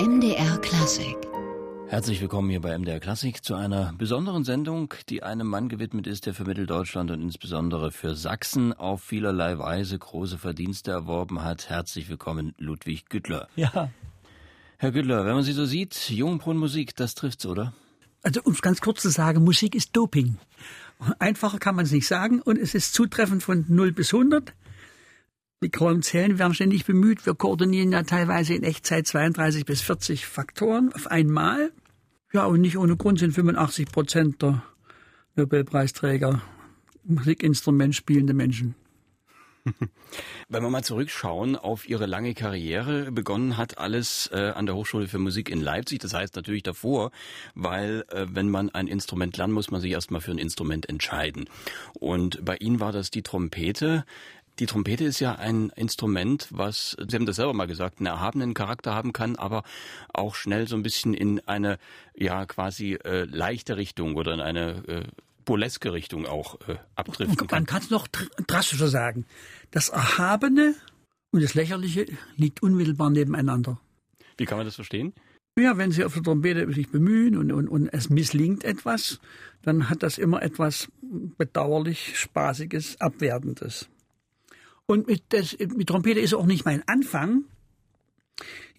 MDR Klassik. Herzlich willkommen hier bei MDR Klassik zu einer besonderen Sendung, die einem Mann gewidmet ist, der für Mitteldeutschland und insbesondere für Sachsen auf vielerlei Weise große Verdienste erworben hat. Herzlich willkommen, Ludwig Güttler. Ja. Herr Güttler, wenn man Sie so sieht, Jungbrunnenmusik, das trifft's, oder? Also um es ganz kurz zu sagen, Musik ist Doping. Einfacher kann man es nicht sagen und es ist zutreffend von 0 bis 100. Die grauen Zellen werden ständig bemüht. Wir koordinieren ja teilweise in Echtzeit 32 bis 40 Faktoren auf einmal. Ja, und nicht ohne Grund sind 85 Prozent der Nobelpreisträger Musikinstrument spielende Menschen. Wenn wir mal zurückschauen auf Ihre lange Karriere, begonnen hat alles äh, an der Hochschule für Musik in Leipzig. Das heißt natürlich davor, weil äh, wenn man ein Instrument lernt, muss man sich erstmal für ein Instrument entscheiden. Und bei Ihnen war das die Trompete. Die Trompete ist ja ein Instrument, was, Sie haben das selber mal gesagt, einen erhabenen Charakter haben kann, aber auch schnell so ein bisschen in eine, ja, quasi äh, leichte Richtung oder in eine äh, burleske Richtung auch äh, abdriften kann. Man kann es noch drastischer sagen. Das Erhabene und das Lächerliche liegt unmittelbar nebeneinander. Wie kann man das verstehen? Ja, wenn Sie auf der Trompete sich bemühen und, und, und es misslingt etwas, dann hat das immer etwas bedauerlich Spaßiges, Abwertendes. Und mit, das, mit Trompete ist auch nicht mein Anfang.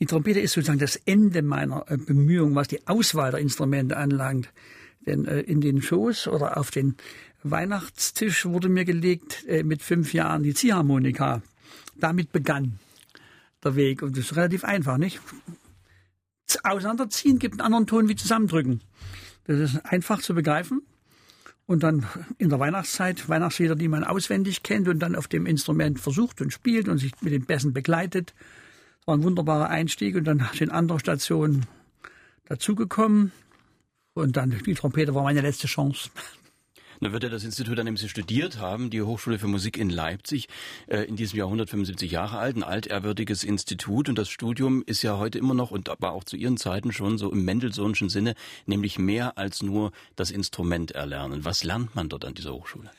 Die Trompete ist sozusagen das Ende meiner äh, Bemühungen, was die Auswahl der Instrumente anlangt. Denn äh, in den Shows oder auf den Weihnachtstisch wurde mir gelegt äh, mit fünf Jahren die Ziehharmonika. Damit begann der Weg. Und das ist relativ einfach, nicht? Auseinanderziehen gibt einen anderen Ton wie zusammendrücken. Das ist einfach zu begreifen und dann in der Weihnachtszeit Weihnachtslieder, die man auswendig kennt und dann auf dem Instrument versucht und spielt und sich mit den Bässen begleitet. Das war ein wunderbarer Einstieg und dann sind andere Stationen dazugekommen und dann die Trompete war meine letzte Chance. Da wird ja das Institut, an dem Sie studiert haben, die Hochschule für Musik in Leipzig, äh, in diesem Jahr 175 Jahre alt, ein altehrwürdiges Institut. Und das Studium ist ja heute immer noch und aber auch zu Ihren Zeiten schon so im Mendelssohnschen Sinne, nämlich mehr als nur das Instrument erlernen. Was lernt man dort an dieser Hochschule?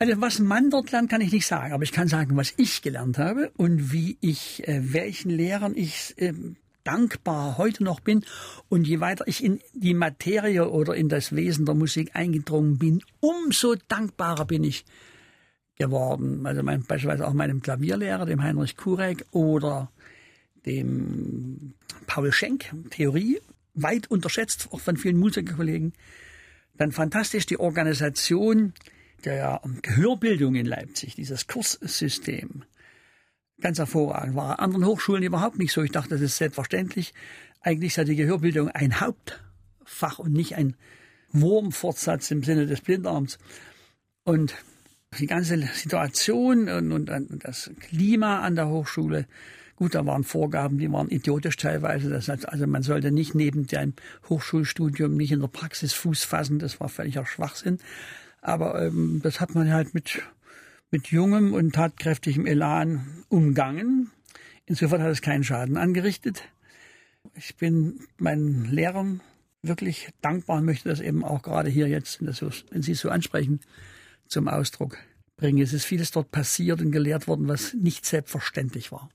Also was man dort lernt, kann ich nicht sagen, aber ich kann sagen, was ich gelernt habe und wie ich, äh, welchen Lehrern ich äh, dankbar heute noch bin. Und je weiter ich in die Materie oder in das Wesen der Musik eingedrungen bin, umso dankbarer bin ich geworden. Also mein, beispielsweise auch meinem Klavierlehrer, dem Heinrich Kurek oder dem Paul Schenk, Theorie, weit unterschätzt, auch von vielen Musikerkollegen. Dann fantastisch die Organisation der Gehörbildung in Leipzig, dieses Kurssystem. Ganz hervorragend. War an anderen Hochschulen überhaupt nicht so. Ich dachte, das ist selbstverständlich. Eigentlich ist die Gehörbildung ein Hauptfach und nicht ein Wurmfortsatz im Sinne des Blindarms. Und die ganze Situation und, und, und, das Klima an der Hochschule, gut, da waren Vorgaben, die waren idiotisch teilweise. Das heißt, also man sollte nicht neben dem Hochschulstudium nicht in der Praxis Fuß fassen. Das war völliger Schwachsinn. Aber ähm, das hat man halt mit mit jungem und tatkräftigem Elan umgangen. Insofern hat es keinen Schaden angerichtet. Ich bin meinen Lehrern wirklich dankbar und möchte das eben auch gerade hier jetzt, wenn Sie es so ansprechen, zum Ausdruck bringen. Es ist vieles dort passiert und gelehrt worden, was nicht selbstverständlich war.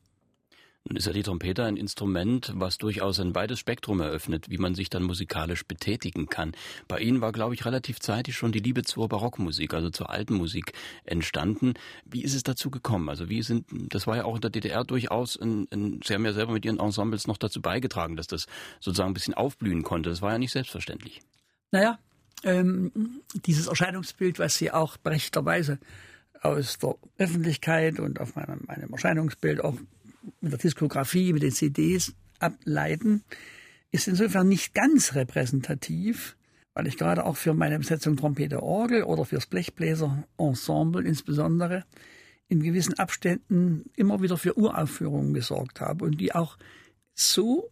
Nun ist ja die Trompete ein Instrument, was durchaus ein weites Spektrum eröffnet, wie man sich dann musikalisch betätigen kann. Bei Ihnen war, glaube ich, relativ zeitig schon die Liebe zur Barockmusik, also zur alten Musik entstanden. Wie ist es dazu gekommen? Also wie sind, das war ja auch in der DDR durchaus, ein, ein, Sie haben ja selber mit Ihren Ensembles noch dazu beigetragen, dass das sozusagen ein bisschen aufblühen konnte. Das war ja nicht selbstverständlich. Naja, ähm, dieses Erscheinungsbild, was Sie auch berechterweise aus der Öffentlichkeit und auf meinem, meinem Erscheinungsbild auch mit der Diskografie, mit den CDs ableiten, ist insofern nicht ganz repräsentativ, weil ich gerade auch für meine Besetzung Trompete Orgel oder fürs Blechbläser Ensemble insbesondere in gewissen Abständen immer wieder für Uraufführungen gesorgt habe und die auch so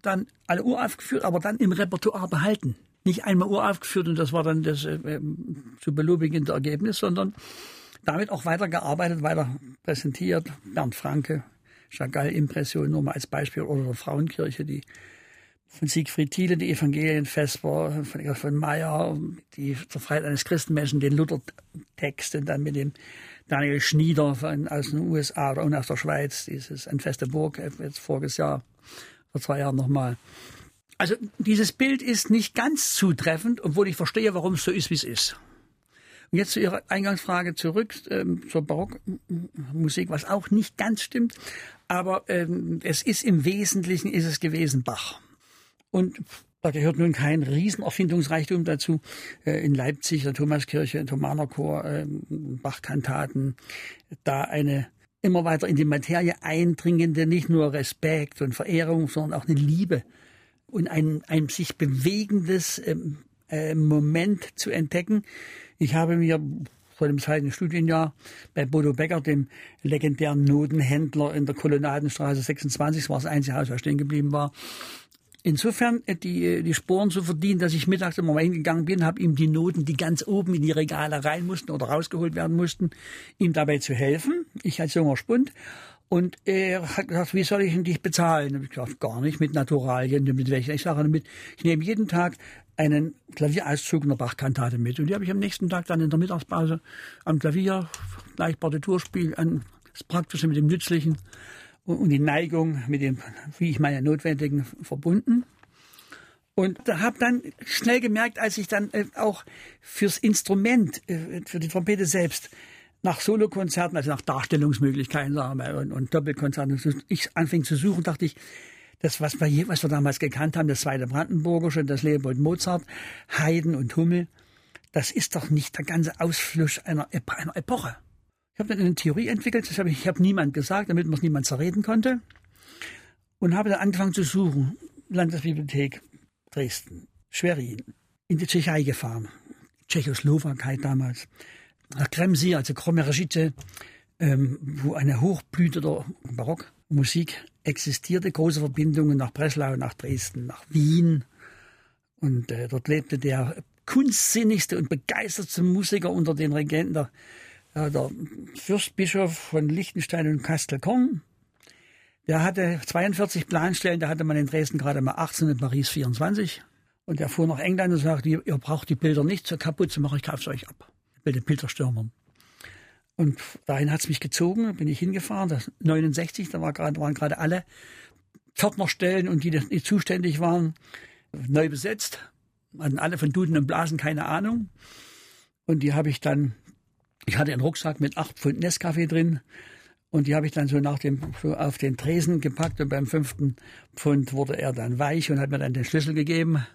dann alle uraufgeführt, aber dann im Repertoire behalten. Nicht einmal uraufgeführt und das war dann das äh, ähm, zu belobigende Ergebnis, sondern damit auch weiter gearbeitet, weiter präsentiert. Bernd Franke, Chagall-Impression nur mal als Beispiel oder der Frauenkirche, die von Siegfried Thiele, die Evangelienvesper, von, von Meyer, die zur Freiheit eines Christenmenschen, den Luther-Text und dann mit dem Daniel Schnieder von, aus den USA oder aus der Schweiz, dieses Ein feste Burg, jetzt voriges Jahr vor zwei Jahren nochmal. Also dieses Bild ist nicht ganz zutreffend, obwohl ich verstehe, warum es so ist, wie es ist. Und jetzt zu Ihrer Eingangsfrage zurück, ähm, zur Barockmusik, was auch nicht ganz stimmt, aber ähm, es ist im Wesentlichen ist es gewesen Bach. Und da gehört nun kein Riesenerfindungsreichtum dazu. Äh, in Leipzig, der Thomaskirche, Thomanerchor, äh, Bachkantaten, da eine immer weiter in die Materie eindringende, nicht nur Respekt und Verehrung, sondern auch eine Liebe und ein, ein sich bewegendes ähm, äh, Moment zu entdecken. Ich habe mir vor dem zweiten Studienjahr bei Bodo Becker, dem legendären Notenhändler in der Kolonnadenstraße 26, das war das einzige Haus, was stehen geblieben war, insofern äh, die, die Sporen zu verdienen, dass ich mittags immer mal hingegangen bin, habe ihm die Noten, die ganz oben in die Regale rein mussten oder rausgeholt werden mussten, ihm dabei zu helfen. Ich als junger Spund. Und er hat gesagt, wie soll ich denn dich bezahlen? Und ich gesagt, gar nicht, mit Naturalien, mit welchen. Ich sage damit, ich nehme jeden Tag einen Klavierauszug einer Bachkantate mit. Und die habe ich am nächsten Tag dann in der Mittagspause am Klavier, gleich Partiturspiel, das Praktische mit dem Nützlichen und die Neigung mit dem, wie ich meine, Notwendigen verbunden. Und da habe dann schnell gemerkt, als ich dann äh, auch fürs Instrument, äh, für die Trompete selbst, nach Solokonzerten, also nach Darstellungsmöglichkeiten sagen wir, und, und Doppelkonzerten, ich anfing zu suchen, dachte ich, das, was wir, was wir damals gekannt haben, das zweite Brandenburgische, das Leopold Mozart, Haydn und Hummel, das ist doch nicht der ganze Ausfluss einer, einer Epoche. Ich habe dann eine Theorie entwickelt, das habe ich, ich habe niemand gesagt, damit man es niemand zerreden konnte. Und habe dann angefangen zu suchen. Landesbibliothek Dresden, Schwerin, in die Tschechei gefahren, Tschechoslowakei damals, nach Kremsi, also Kromeregice, ähm, wo eine Hochblüte der Barockmusik existierte, große Verbindungen nach Breslau, nach Dresden, nach Wien. Und äh, dort lebte der kunstsinnigste und begeistertste Musiker unter den Regenten der ja, der Fürstbischof von Liechtenstein und Kastelkorn, der hatte 42 Planstellen, da hatte man in Dresden gerade mal 18 und Paris 24. Und er fuhr nach England und sagte, ihr braucht die Bilder nicht so kaputt zu machen, ich kaufe euch ab. Mit den Bilderstürmern. Und dahin hat es mich gezogen, bin ich hingefahren, das 69, da war grad, waren gerade alle Pförtnerstellen und die, die zuständig waren, neu besetzt. Hatten alle von Duden und Blasen keine Ahnung. Und die habe ich dann ich hatte einen Rucksack mit acht Pfund Nescafé drin und die habe ich dann so nach dem so auf den Tresen gepackt und beim fünften Pfund wurde er dann weich und hat mir dann den Schlüssel gegeben.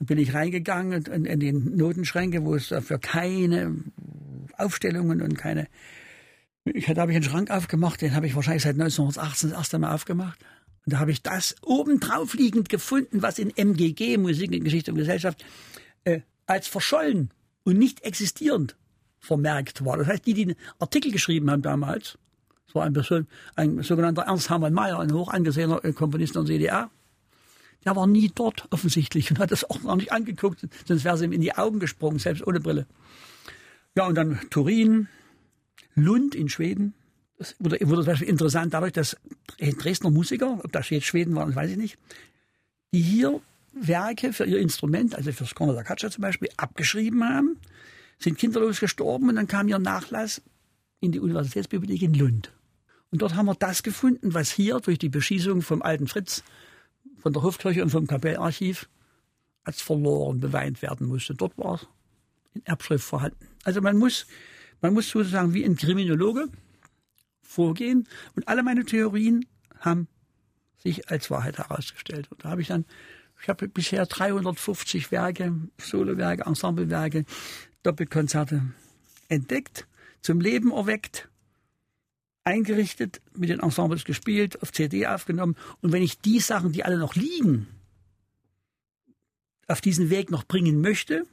Bin ich reingegangen in, in die Notenschränke, wo es dafür keine Aufstellungen und keine. Ich, da habe ich einen Schrank aufgemacht, den habe ich wahrscheinlich seit 1918 das erste Mal aufgemacht. Und da habe ich das obendrauf liegend gefunden, was in MGG, Musik, Geschichte und Gesellschaft, äh, als verschollen und nicht existierend vermerkt war. Das heißt, die, die den Artikel geschrieben haben damals, das war ein, Person, ein sogenannter Ernst Hermann Mayer, ein hoch angesehener Komponist der DDR, der war nie dort offensichtlich und hat das auch noch nicht angeguckt, sonst wäre es ihm in die Augen gesprungen, selbst ohne Brille. Ja, und dann Turin, Lund in Schweden. Das wurde, wurde zum Beispiel interessant dadurch, dass Dresdner Musiker, ob das jetzt Schweden waren, weiß ich nicht, die hier Werke für ihr Instrument, also für das Corner da Caccia zum Beispiel, abgeschrieben haben sind kinderlos gestorben und dann kam ihr Nachlass in die Universitätsbibliothek in Lund. Und dort haben wir das gefunden, was hier durch die Beschießung vom alten Fritz, von der Hofkirche und vom Kapellarchiv als verloren beweint werden musste. Dort war es in Erbschrift vorhanden. Also man muss, man muss sozusagen wie ein Kriminologe vorgehen und alle meine Theorien haben sich als Wahrheit herausgestellt. Und da habe ich dann, ich habe bisher 350 Werke, Solowerke, Ensemblewerke, Doppelkonzerte entdeckt, zum Leben erweckt, eingerichtet, mit den Ensembles gespielt, auf CD aufgenommen. Und wenn ich die Sachen, die alle noch liegen, auf diesen Weg noch bringen möchte,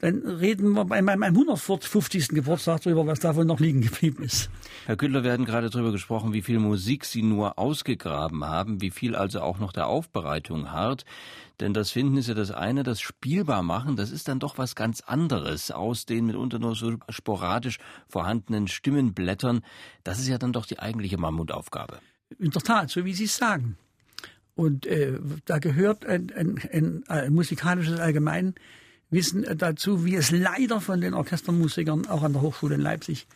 dann reden wir bei meinem 150. Geburtstag darüber, was davon noch liegen geblieben ist. Herr Küttler, wir hatten gerade darüber gesprochen, wie viel Musik Sie nur ausgegraben haben, wie viel also auch noch der Aufbereitung hart. Denn das Finden ist ja das eine, das spielbar machen, das ist dann doch was ganz anderes aus den mitunter nur so sporadisch vorhandenen Stimmenblättern. Das ist ja dann doch die eigentliche Mammutaufgabe. In der Tat, so wie Sie es sagen. Und äh, da gehört ein, ein, ein, ein musikalisches Allgemein Wissen dazu, wie es leider von den Orchestermusikern auch an der Hochschule in Leipzig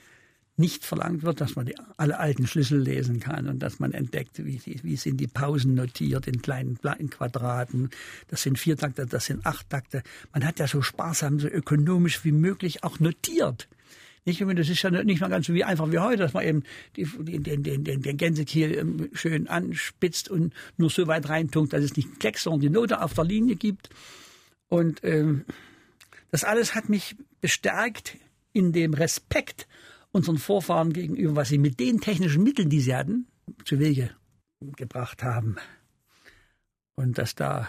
nicht verlangt wird, dass man die, alle alten Schlüssel lesen kann und dass man entdeckt, wie, wie sind die Pausen notiert in kleinen in Quadraten. Das sind vier Takte, das sind acht Takte. Man hat ja so sparsam, so ökonomisch wie möglich auch notiert. Nicht, das ist ja nicht mal ganz so wie einfach wie heute, dass man eben die, den, den, den, den Gänsekiel ähm, schön anspitzt und nur so weit reintunkt, dass es nicht Klecks, sondern die Note auf der Linie gibt. Und ähm, das alles hat mich bestärkt in dem Respekt unseren Vorfahren gegenüber, was sie mit den technischen Mitteln, die sie hatten, zu Wege gebracht haben. Und dass da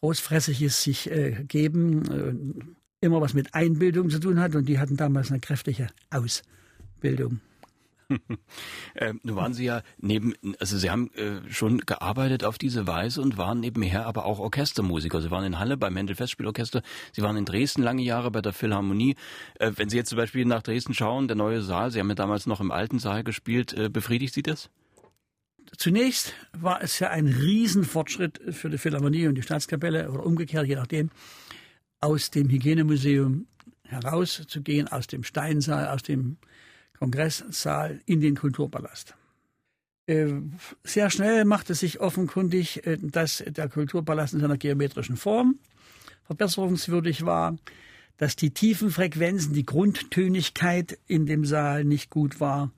großfrässiges sich äh, geben äh, immer was mit Einbildung zu tun hat und die hatten damals eine kräftige Ausbildung. Äh, nun waren Sie ja neben, also Sie haben äh, schon gearbeitet auf diese Weise und waren nebenher aber auch Orchestermusiker. Sie waren in Halle beim Mendel Festspielorchester, Sie waren in Dresden lange Jahre bei der Philharmonie. Äh, wenn Sie jetzt zum Beispiel nach Dresden schauen, der neue Saal, Sie haben ja damals noch im alten Saal gespielt, äh, befriedigt Sie das? Zunächst war es ja ein Riesenfortschritt für die Philharmonie und die Staatskapelle oder umgekehrt, je nachdem, aus dem Hygienemuseum herauszugehen, aus dem Steinsaal, aus dem Kongresssaal in den Kulturpalast. Äh, sehr schnell machte sich offenkundig, äh, dass der Kulturpalast in seiner geometrischen Form verbesserungswürdig war, dass die tiefen Frequenzen, die Grundtönigkeit in dem Saal nicht gut war,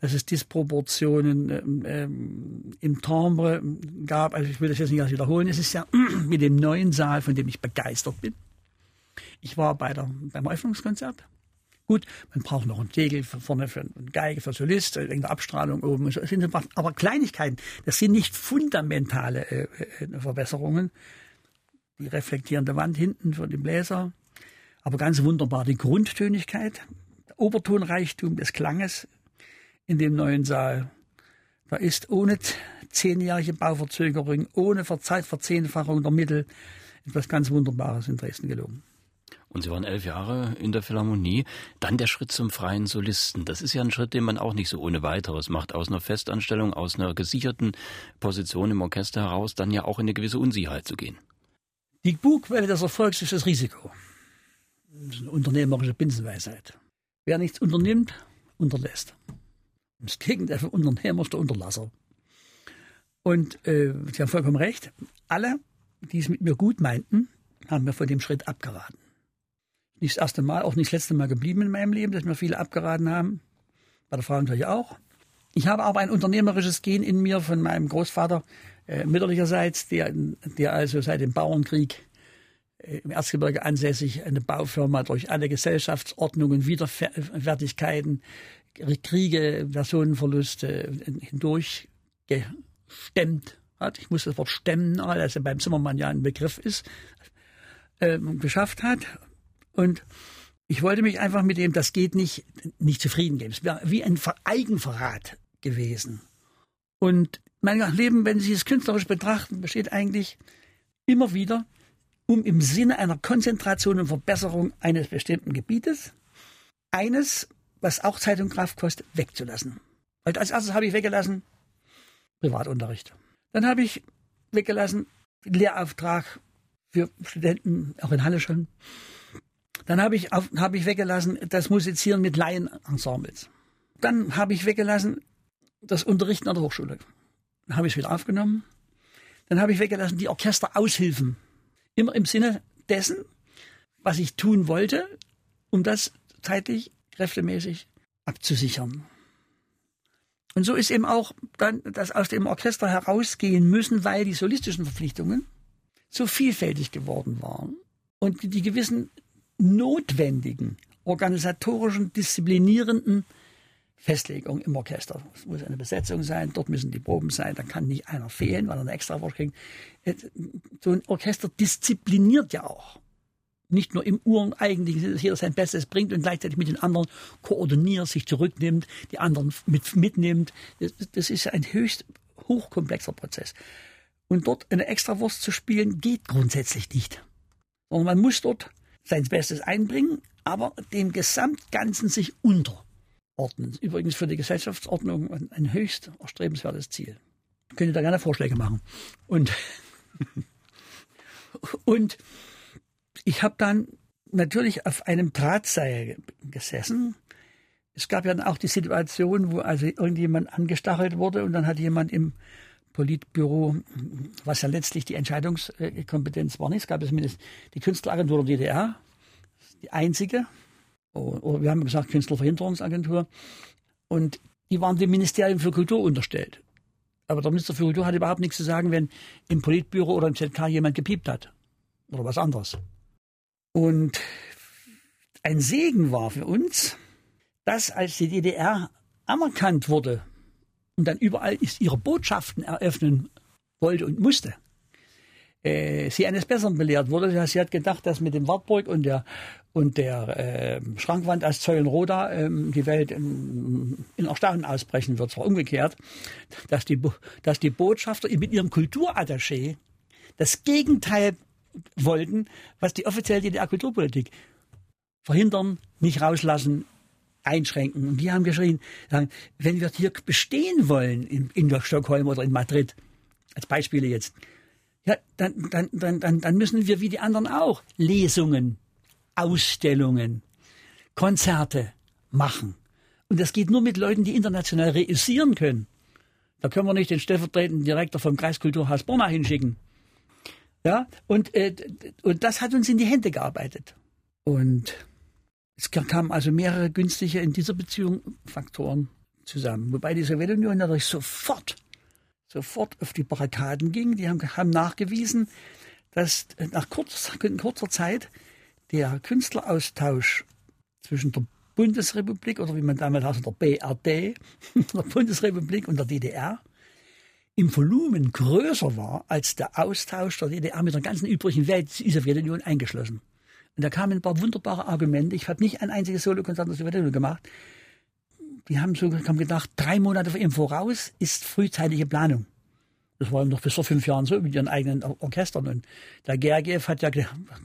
dass es Disproportionen ähm, ähm, im Timbre gab. Also ich will das jetzt nicht alles wiederholen. Es ist ja mit dem neuen Saal, von dem ich begeistert bin. Ich war bei der, beim Eröffnungskonzert Gut, man braucht noch einen Tegel vorne für eine Geige, für Solist, irgendeine Abstrahlung oben. Das sind aber Kleinigkeiten. Das sind nicht fundamentale äh, äh, Verbesserungen. Die reflektierende Wand hinten für den Bläser. Aber ganz wunderbar die Grundtönigkeit, der Obertonreichtum des Klanges in dem neuen Saal. Da ist ohne zehnjährige Bauverzögerung, ohne Zeitverzehnfachung der Mittel etwas ganz Wunderbares in Dresden gelungen. Und Sie waren elf Jahre in der Philharmonie. Dann der Schritt zum freien Solisten. Das ist ja ein Schritt, den man auch nicht so ohne weiteres macht. Aus einer Festanstellung, aus einer gesicherten Position im Orchester heraus, dann ja auch in eine gewisse Unsicherheit zu gehen. Die Bugwelle des Erfolgs ist das Risiko. Das ist eine unternehmerische Binsenweisheit. Wer nichts unternimmt, unterlässt. Das Gegenteil von Unternehmer ist der Unterlasser. Und äh, Sie haben vollkommen recht. Alle, die es mit mir gut meinten, haben mir von dem Schritt abgeraten nicht das erste Mal, auch nicht das letzte Mal geblieben in meinem Leben, dass mir viele abgeraten haben. Bei der Frau natürlich auch. Ich habe aber ein unternehmerisches Gen in mir von meinem Großvater äh, mütterlicherseits, der, der also seit dem Bauernkrieg äh, im Erzgebirge ansässig eine Baufirma durch alle Gesellschaftsordnungen, Widerfertigkeiten, Kriege, Personenverluste hindurch gestemmt hat. Ich muss das Wort stemmen, das ja beim Zimmermann ja ein Begriff ist, äh, geschafft hat und ich wollte mich einfach mit dem, das geht nicht, nicht zufrieden geben. Es wäre wie ein Eigenverrat gewesen. Und mein Leben, wenn Sie es künstlerisch betrachten, besteht eigentlich immer wieder, um im Sinne einer Konzentration und Verbesserung eines bestimmten Gebietes eines, was auch Zeit und Kraft kostet, wegzulassen. Und als erstes habe ich weggelassen Privatunterricht. Dann habe ich weggelassen Lehrauftrag für Studenten, auch in Halle schon. Dann habe ich, hab ich weggelassen das Musizieren mit Laienensembles. Dann habe ich weggelassen das Unterrichten an der Hochschule. Dann habe ich es wieder aufgenommen. Dann habe ich weggelassen die Orchesteraushilfen. Immer im Sinne dessen, was ich tun wollte, um das zeitlich, kräftemäßig abzusichern. Und so ist eben auch dann das aus dem Orchester herausgehen müssen, weil die solistischen Verpflichtungen so vielfältig geworden waren und die gewissen notwendigen organisatorischen, disziplinierenden Festlegung im Orchester. Es muss eine Besetzung sein, dort müssen die Proben sein, da kann nicht einer fehlen, weil er eine extra kriegt. Äh, so ein Orchester diszipliniert ja auch. Nicht nur im ureigentlichen, dass jeder sein Bestes bringt und gleichzeitig mit den anderen koordiniert, sich zurücknimmt, die anderen mit, mitnimmt. Das, das ist ein höchst hochkomplexer Prozess. Und dort eine Extrawurst zu spielen, geht grundsätzlich nicht. Sondern man muss dort sein Bestes einbringen, aber dem Gesamtganzen sich unterordnen. Übrigens für die Gesellschaftsordnung ein höchst erstrebenswertes Ziel. Ich könnte da gerne Vorschläge machen. Und, und ich habe dann natürlich auf einem Drahtseil gesessen. es gab ja auch die Situation, wo also irgendjemand angestachelt wurde und dann hat jemand im Politbüro, was ja letztlich die Entscheidungskompetenz war nicht, es gab zumindest die Künstleragentur der DDR, die einzige, oder wir haben gesagt Künstlerverhinderungsagentur, und die waren dem Ministerium für Kultur unterstellt. Aber der Minister für Kultur hat überhaupt nichts zu sagen, wenn im Politbüro oder im ZK jemand gepiept hat. Oder was anderes. Und ein Segen war für uns, dass als die DDR anerkannt wurde und dann überall ihre Botschaften eröffnen wollte und musste, äh, sie eines Besseren belehrt wurde. Sie hat gedacht, dass mit dem Wartburg und der und der äh, Schrankwand als Zeulenroda ähm, die Welt in, in Erstaunen ausbrechen wird. Zwar umgekehrt, dass die, dass die Botschafter mit ihrem Kulturattaché das Gegenteil wollten, was die offizielle DDR-Kulturpolitik verhindern, nicht rauslassen, einschränken. Und die haben geschrien, wenn wir hier bestehen wollen in, in Stockholm oder in Madrid, als Beispiele jetzt, ja, dann, dann, dann, dann, dann müssen wir wie die anderen auch Lesungen, Ausstellungen, Konzerte machen. Und das geht nur mit Leuten, die international reüssieren können. Da können wir nicht den stellvertretenden Direktor vom Kreiskulturhaus Borna hinschicken. Ja, und, äh, und das hat uns in die Hände gearbeitet. Und es kamen also mehrere günstige in dieser Beziehung Faktoren zusammen. Wobei die Sowjetunion natürlich sofort, sofort auf die Barrikaden ging. Die haben, haben nachgewiesen, dass nach kurzer, kurzer Zeit der Künstleraustausch zwischen der Bundesrepublik oder wie man damals heißt, der BRD, der Bundesrepublik und der DDR im Volumen größer war als der Austausch der DDR mit der ganzen übrigen Welt, die Sowjetunion eingeschlossen. Und da kamen ein paar wunderbare Argumente. Ich habe nicht ein einziges Solokonzert aus Sowjetunion gemacht. Die haben so haben gedacht, drei Monate im Voraus ist frühzeitige Planung. Das war noch bis vor fünf Jahren so mit ihren eigenen Orchestern. Und der Gergiev hat ja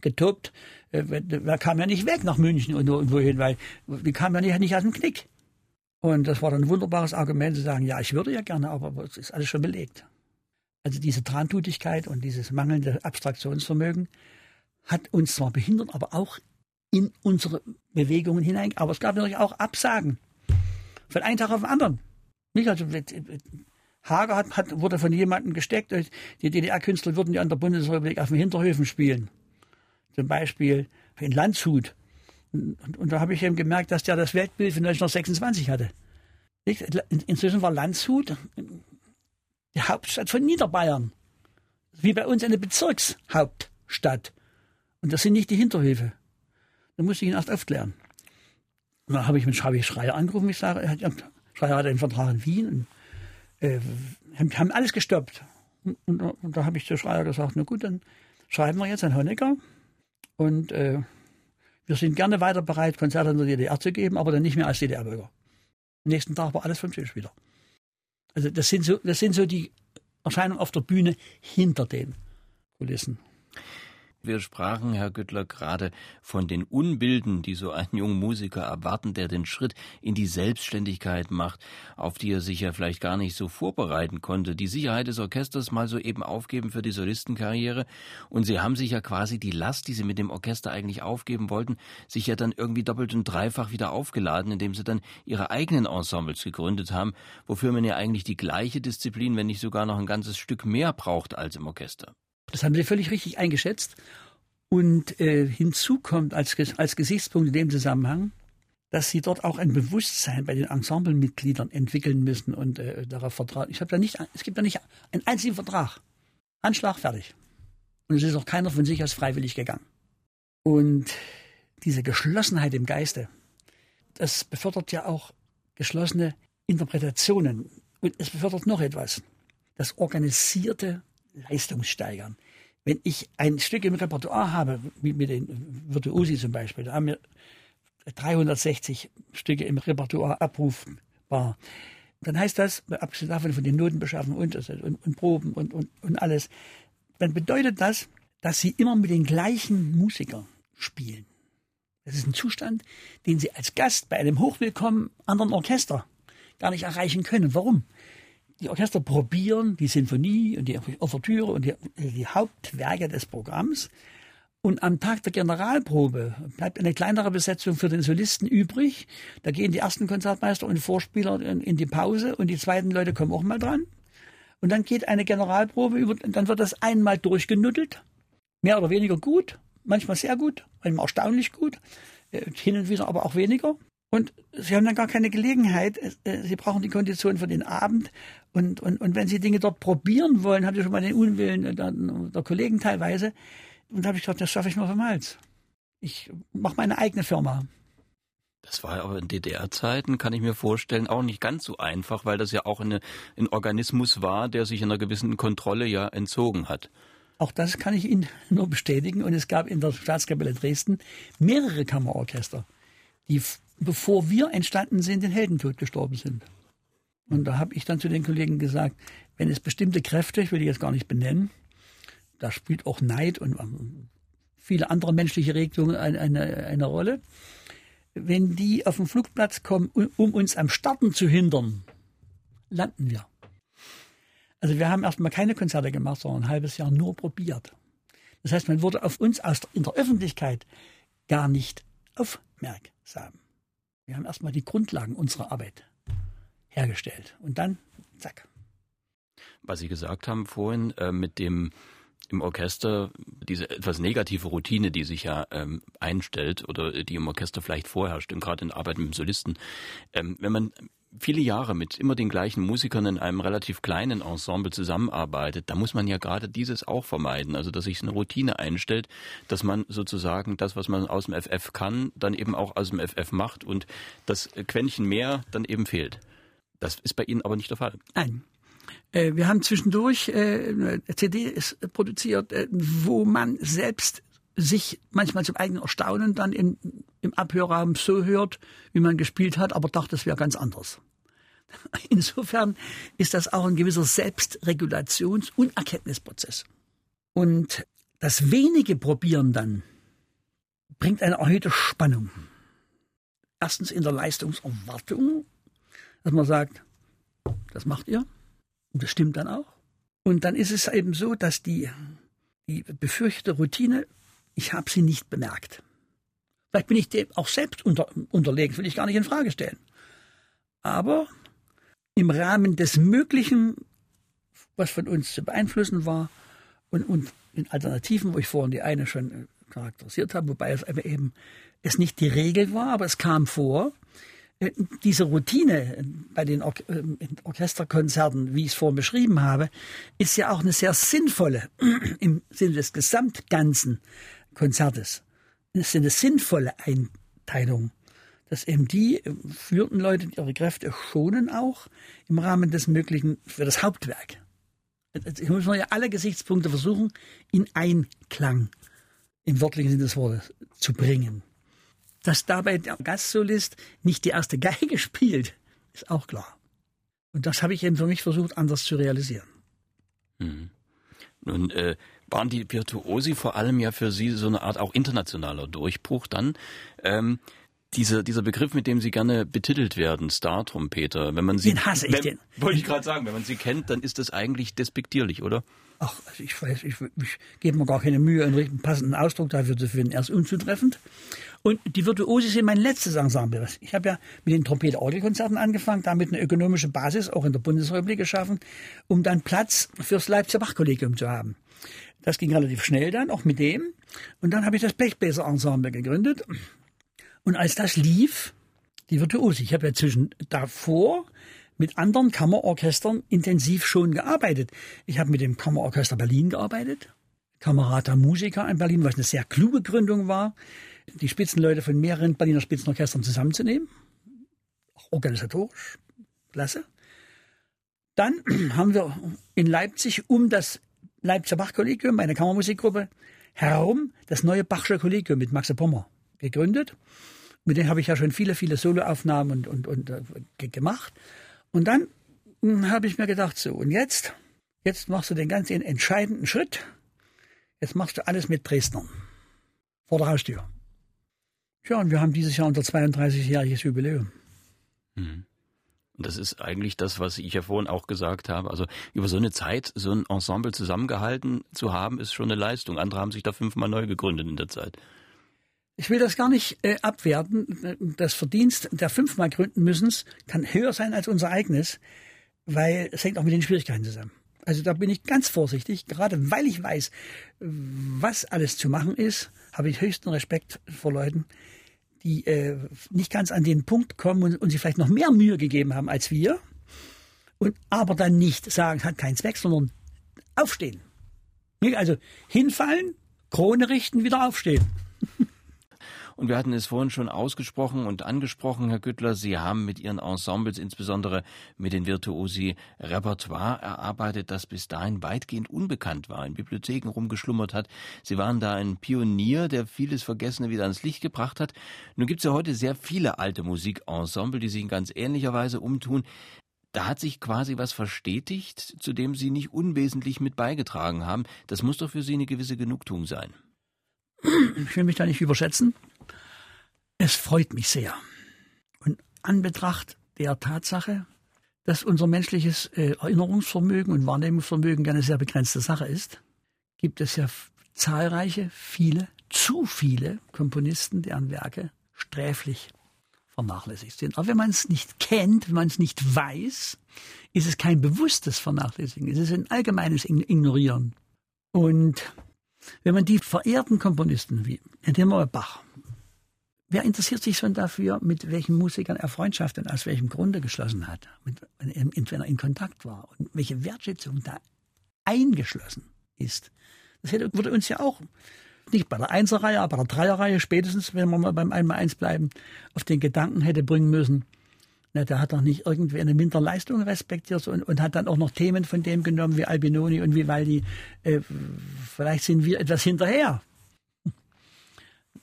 getobt, äh, er kam ja nicht weg nach München und wohin, weil die kam ja nicht, nicht aus dem Knick. Und das war dann ein wunderbares Argument zu sagen, ja, ich würde ja gerne, aber es ist alles schon belegt. Also diese Trantutigkeit und dieses mangelnde Abstraktionsvermögen hat uns zwar behindert, aber auch in unsere Bewegungen hinein. Aber es gab natürlich auch Absagen. Von einem Tag auf den anderen. Nicht also, Hager hat, hat, wurde von jemandem gesteckt, die DDR-Künstler würden ja in der Bundesrepublik auf den Hinterhöfen spielen. Zum Beispiel in Landshut. Und, und da habe ich eben gemerkt, dass der das Weltbild von 1926 hatte. Inzwischen war Landshut die Hauptstadt von Niederbayern. Wie bei uns eine Bezirkshauptstadt. Und das sind nicht die Hinterhöfe. Da musste ich ihn erst aufklären. Und dann habe ich mit Schabi Schreier angerufen. Ich sage, Schreier hat einen Vertrag in Wien und äh, haben alles gestoppt. Und, und, und da habe ich zu Schreier gesagt, na gut, dann schreiben wir jetzt an Honecker und äh, wir sind gerne weiter bereit, Konzerte in der DDR zu geben, aber dann nicht mehr als DDR-Bürger. Am nächsten Tag war alles vom Tisch wieder. Also das sind so, das sind so die Erscheinungen auf der Bühne hinter den Kulissen. Wir sprachen, Herr Güttler, gerade von den Unbilden, die so einen jungen Musiker erwarten, der den Schritt in die Selbstständigkeit macht, auf die er sich ja vielleicht gar nicht so vorbereiten konnte. Die Sicherheit des Orchesters mal so eben aufgeben für die Solistenkarriere. Und Sie haben sich ja quasi die Last, die Sie mit dem Orchester eigentlich aufgeben wollten, sich ja dann irgendwie doppelt und dreifach wieder aufgeladen, indem Sie dann Ihre eigenen Ensembles gegründet haben, wofür man ja eigentlich die gleiche Disziplin, wenn nicht sogar noch ein ganzes Stück mehr braucht als im Orchester. Das haben Sie völlig richtig eingeschätzt. Und äh, hinzu kommt als, als Gesichtspunkt in dem Zusammenhang, dass sie dort auch ein Bewusstsein bei den Ensemblemitgliedern entwickeln müssen und äh, darauf vertrauen. Ich habe da nicht, es gibt da nicht einen einzigen Vertrag. Anschlag fertig. Und es ist auch keiner von sich aus freiwillig gegangen. Und diese Geschlossenheit im Geiste, das befördert ja auch geschlossene Interpretationen. Und es befördert noch etwas. Das organisierte Leistungssteigern. Wenn ich ein Stück im Repertoire habe, wie mit den Virtuosi zum Beispiel, da haben wir 360 Stücke im Repertoire abrufbar. Dann heißt das, abgesehen davon von den Notenbeschaffungen und, und, und Proben und, und, und alles, dann bedeutet das, dass sie immer mit den gleichen Musikern spielen. Das ist ein Zustand, den sie als Gast bei einem hochwillkommen anderen Orchester gar nicht erreichen können. Warum? Die Orchester probieren die Sinfonie und die Ouvertüre und die, die Hauptwerke des Programms Und am Tag der Generalprobe bleibt eine kleinere Besetzung für den Solisten übrig. Da gehen die ersten Konzertmeister und Vorspieler in, die Pause und die zweiten Leute kommen auch mal dran. Und dann geht eine Generalprobe über, dann wird das einmal durchgenuddelt. Mehr oder weniger gut, manchmal sehr gut, manchmal erstaunlich gut, äh, hin und wieder aber auch weniger. Und sie haben dann gar keine Gelegenheit. Äh, sie brauchen die Kondition für den Abend. Und, und, und wenn sie Dinge dort probieren wollen, haben sie schon mal den Unwillen der, der Kollegen teilweise. Und da habe ich gedacht, das schaffe ich mal vom Hals. Ich mache meine eigene Firma. Das war aber in DDR-Zeiten, kann ich mir vorstellen, auch nicht ganz so einfach, weil das ja auch eine, ein Organismus war, der sich einer gewissen Kontrolle ja entzogen hat. Auch das kann ich Ihnen nur bestätigen. Und es gab in der Staatskapelle Dresden mehrere Kammerorchester, die bevor wir entstanden sind, den Heldentod gestorben sind. Und da habe ich dann zu den Kollegen gesagt, wenn es bestimmte Kräfte, ich will die jetzt gar nicht benennen, da spielt auch Neid und ähm, viele andere menschliche Regungen eine, eine, eine Rolle. Wenn die auf den Flugplatz kommen, um uns am Starten zu hindern, landen wir. Also wir haben erstmal keine Konzerte gemacht, sondern ein halbes Jahr nur probiert. Das heißt, man wurde auf uns aus in der Öffentlichkeit gar nicht aufmerksam. Wir haben erstmal die Grundlagen unserer Arbeit hergestellt und dann zack. Was Sie gesagt haben vorhin äh, mit dem im Orchester diese etwas negative Routine, die sich ja ähm, einstellt oder die im Orchester vielleicht vorherrscht gerade in Arbeit mit dem Solisten. Ähm, wenn man viele Jahre mit immer den gleichen Musikern in einem relativ kleinen Ensemble zusammenarbeitet, da muss man ja gerade dieses auch vermeiden. Also, dass sich eine Routine einstellt, dass man sozusagen das, was man aus dem FF kann, dann eben auch aus dem FF macht und das Quäntchen mehr dann eben fehlt. Das ist bei Ihnen aber nicht der Fall. Nein, äh, wir haben zwischendurch äh, CDs produziert, äh, wo man selbst sich manchmal zum eigenen Erstaunen dann im, im Abhörraum so hört, wie man gespielt hat, aber dachte, es wäre ganz anders. Insofern ist das auch ein gewisser Selbstregulations- und Erkenntnisprozess. Und das wenige Probieren dann bringt eine erhöhte Spannung. Erstens in der Leistungserwartung, dass man sagt, das macht ihr. Und das stimmt dann auch. Und dann ist es eben so, dass die, die befürchtete Routine, ich habe sie nicht bemerkt. Vielleicht bin ich dem auch selbst unter, unterlegen, will ich gar nicht in Frage stellen. Aber im Rahmen des Möglichen, was von uns zu beeinflussen war, und, und in Alternativen, wo ich vorhin die eine schon äh, charakterisiert habe, wobei es eben es nicht die Regel war, aber es kam vor, äh, diese Routine bei den Or äh, Orchesterkonzerten, wie ich es vorhin beschrieben habe, ist ja auch eine sehr sinnvolle im Sinne des gesamtganzen Konzertes. Es ist eine sinnvolle Einteilung, dass eben die äh, führten Leute ihre Kräfte schonen auch im Rahmen des Möglichen für das Hauptwerk. Hier muss man ja alle Gesichtspunkte versuchen, in Einklang im wörtlichen Sinne des Wortes zu bringen. Dass dabei der Gastsolist nicht die erste Geige spielt, ist auch klar. Und das habe ich eben für mich versucht, anders zu realisieren. Mhm. Nun äh, waren die Virtuosi vor allem ja für Sie so eine Art auch internationaler Durchbruch dann. Ähm, diese, dieser Begriff, mit dem Sie gerne betitelt werden, Star-Trompeter, wenn man Sie... Den hasse ich, wenn, den. Wollte ich gerade sagen, wenn man Sie kennt, dann ist das eigentlich despektierlich, oder? Ach, also ich weiß, ich, ich gebe mir gar keine Mühe, einen passenden Ausdruck dafür zu finden. Er ist unzutreffend. Und die Virtuosi sind mein letztes Ensemble. Ich habe ja mit den Trompete-Orgelkonzerten angefangen, damit eine ökonomische Basis auch in der Bundesrepublik geschaffen, um dann Platz fürs Leipziger Bachkollegium zu haben. Das ging relativ schnell dann, auch mit dem. Und dann habe ich das Blechbläser-Ensemble gegründet. Und als das lief, die Virtuosi, ich habe ja zwischen davor mit anderen Kammerorchestern intensiv schon gearbeitet. Ich habe mit dem Kammerorchester Berlin gearbeitet, Kamerata Musiker in Berlin, was eine sehr kluge Gründung war die Spitzenleute von mehreren Berliner Spitzenorchestern zusammenzunehmen. Auch organisatorisch. Klasse. Dann haben wir in Leipzig um das Leipziger Bachkollegium, eine Kammermusikgruppe, herum das neue Bachsche Kollegium mit Maxe Pommer gegründet. Mit dem habe ich ja schon viele, viele Soloaufnahmen und, und, und äh, gemacht. Und dann hm, habe ich mir gedacht, so, und jetzt, jetzt machst du den ganz entscheidenden Schritt. Jetzt machst du alles mit Dresdnern. Vor der Haustür. Ja, und wir haben dieses Jahr unser 32-jähriges Jubiläum. Hm. Und das ist eigentlich das, was ich ja vorhin auch gesagt habe. Also über so eine Zeit, so ein Ensemble zusammengehalten zu haben, ist schon eine Leistung. Andere haben sich da fünfmal neu gegründet in der Zeit. Ich will das gar nicht äh, abwerten. Das Verdienst der fünfmal gründen müssens kann höher sein als unser eigenes, weil es hängt auch mit den Schwierigkeiten zusammen. Also da bin ich ganz vorsichtig, gerade weil ich weiß, was alles zu machen ist, habe ich höchsten Respekt vor Leuten, die äh, nicht ganz an den Punkt kommen und, und sich vielleicht noch mehr Mühe gegeben haben als wir, und aber dann nicht sagen, es hat keinen Zweck, sondern aufstehen. Also hinfallen, Krone richten, wieder aufstehen. Und wir hatten es vorhin schon ausgesprochen und angesprochen, Herr Güttler, Sie haben mit Ihren Ensembles, insbesondere mit den Virtuosi, Repertoire erarbeitet, das bis dahin weitgehend unbekannt war, in Bibliotheken rumgeschlummert hat. Sie waren da ein Pionier, der vieles Vergessene wieder ans Licht gebracht hat. Nun gibt es ja heute sehr viele alte Musikensemble, die sich in ganz ähnlicher Weise umtun. Da hat sich quasi was verstetigt, zu dem Sie nicht unwesentlich mit beigetragen haben. Das muss doch für Sie eine gewisse Genugtuung sein. Ich will mich da nicht überschätzen. Es freut mich sehr. Und an Betracht der Tatsache, dass unser menschliches äh, Erinnerungsvermögen und Wahrnehmungsvermögen eine sehr begrenzte Sache ist, gibt es ja zahlreiche, viele, zu viele Komponisten, deren Werke sträflich vernachlässigt sind. Aber wenn man es nicht kennt, wenn man es nicht weiß, ist es kein bewusstes Vernachlässigen, es ist ein allgemeines Ignorieren. Und wenn man die verehrten Komponisten wie nehmen wir Bach, wer interessiert sich schon dafür, mit welchen Musikern er Freundschaften aus welchem Grunde geschlossen hat, mit, wenn er in Kontakt war und welche Wertschätzung da eingeschlossen ist. Das hätte, würde uns ja auch nicht bei der Einserreihe, aber bei der Dreierreihe spätestens, wenn wir mal beim Einmal-Eins bleiben, auf den Gedanken hätte bringen müssen, na, der hat doch nicht irgendwie eine Minderleistung respektiert und, und, hat dann auch noch Themen von dem genommen wie Albinoni und Vivaldi. Äh, vielleicht sind wir etwas hinterher.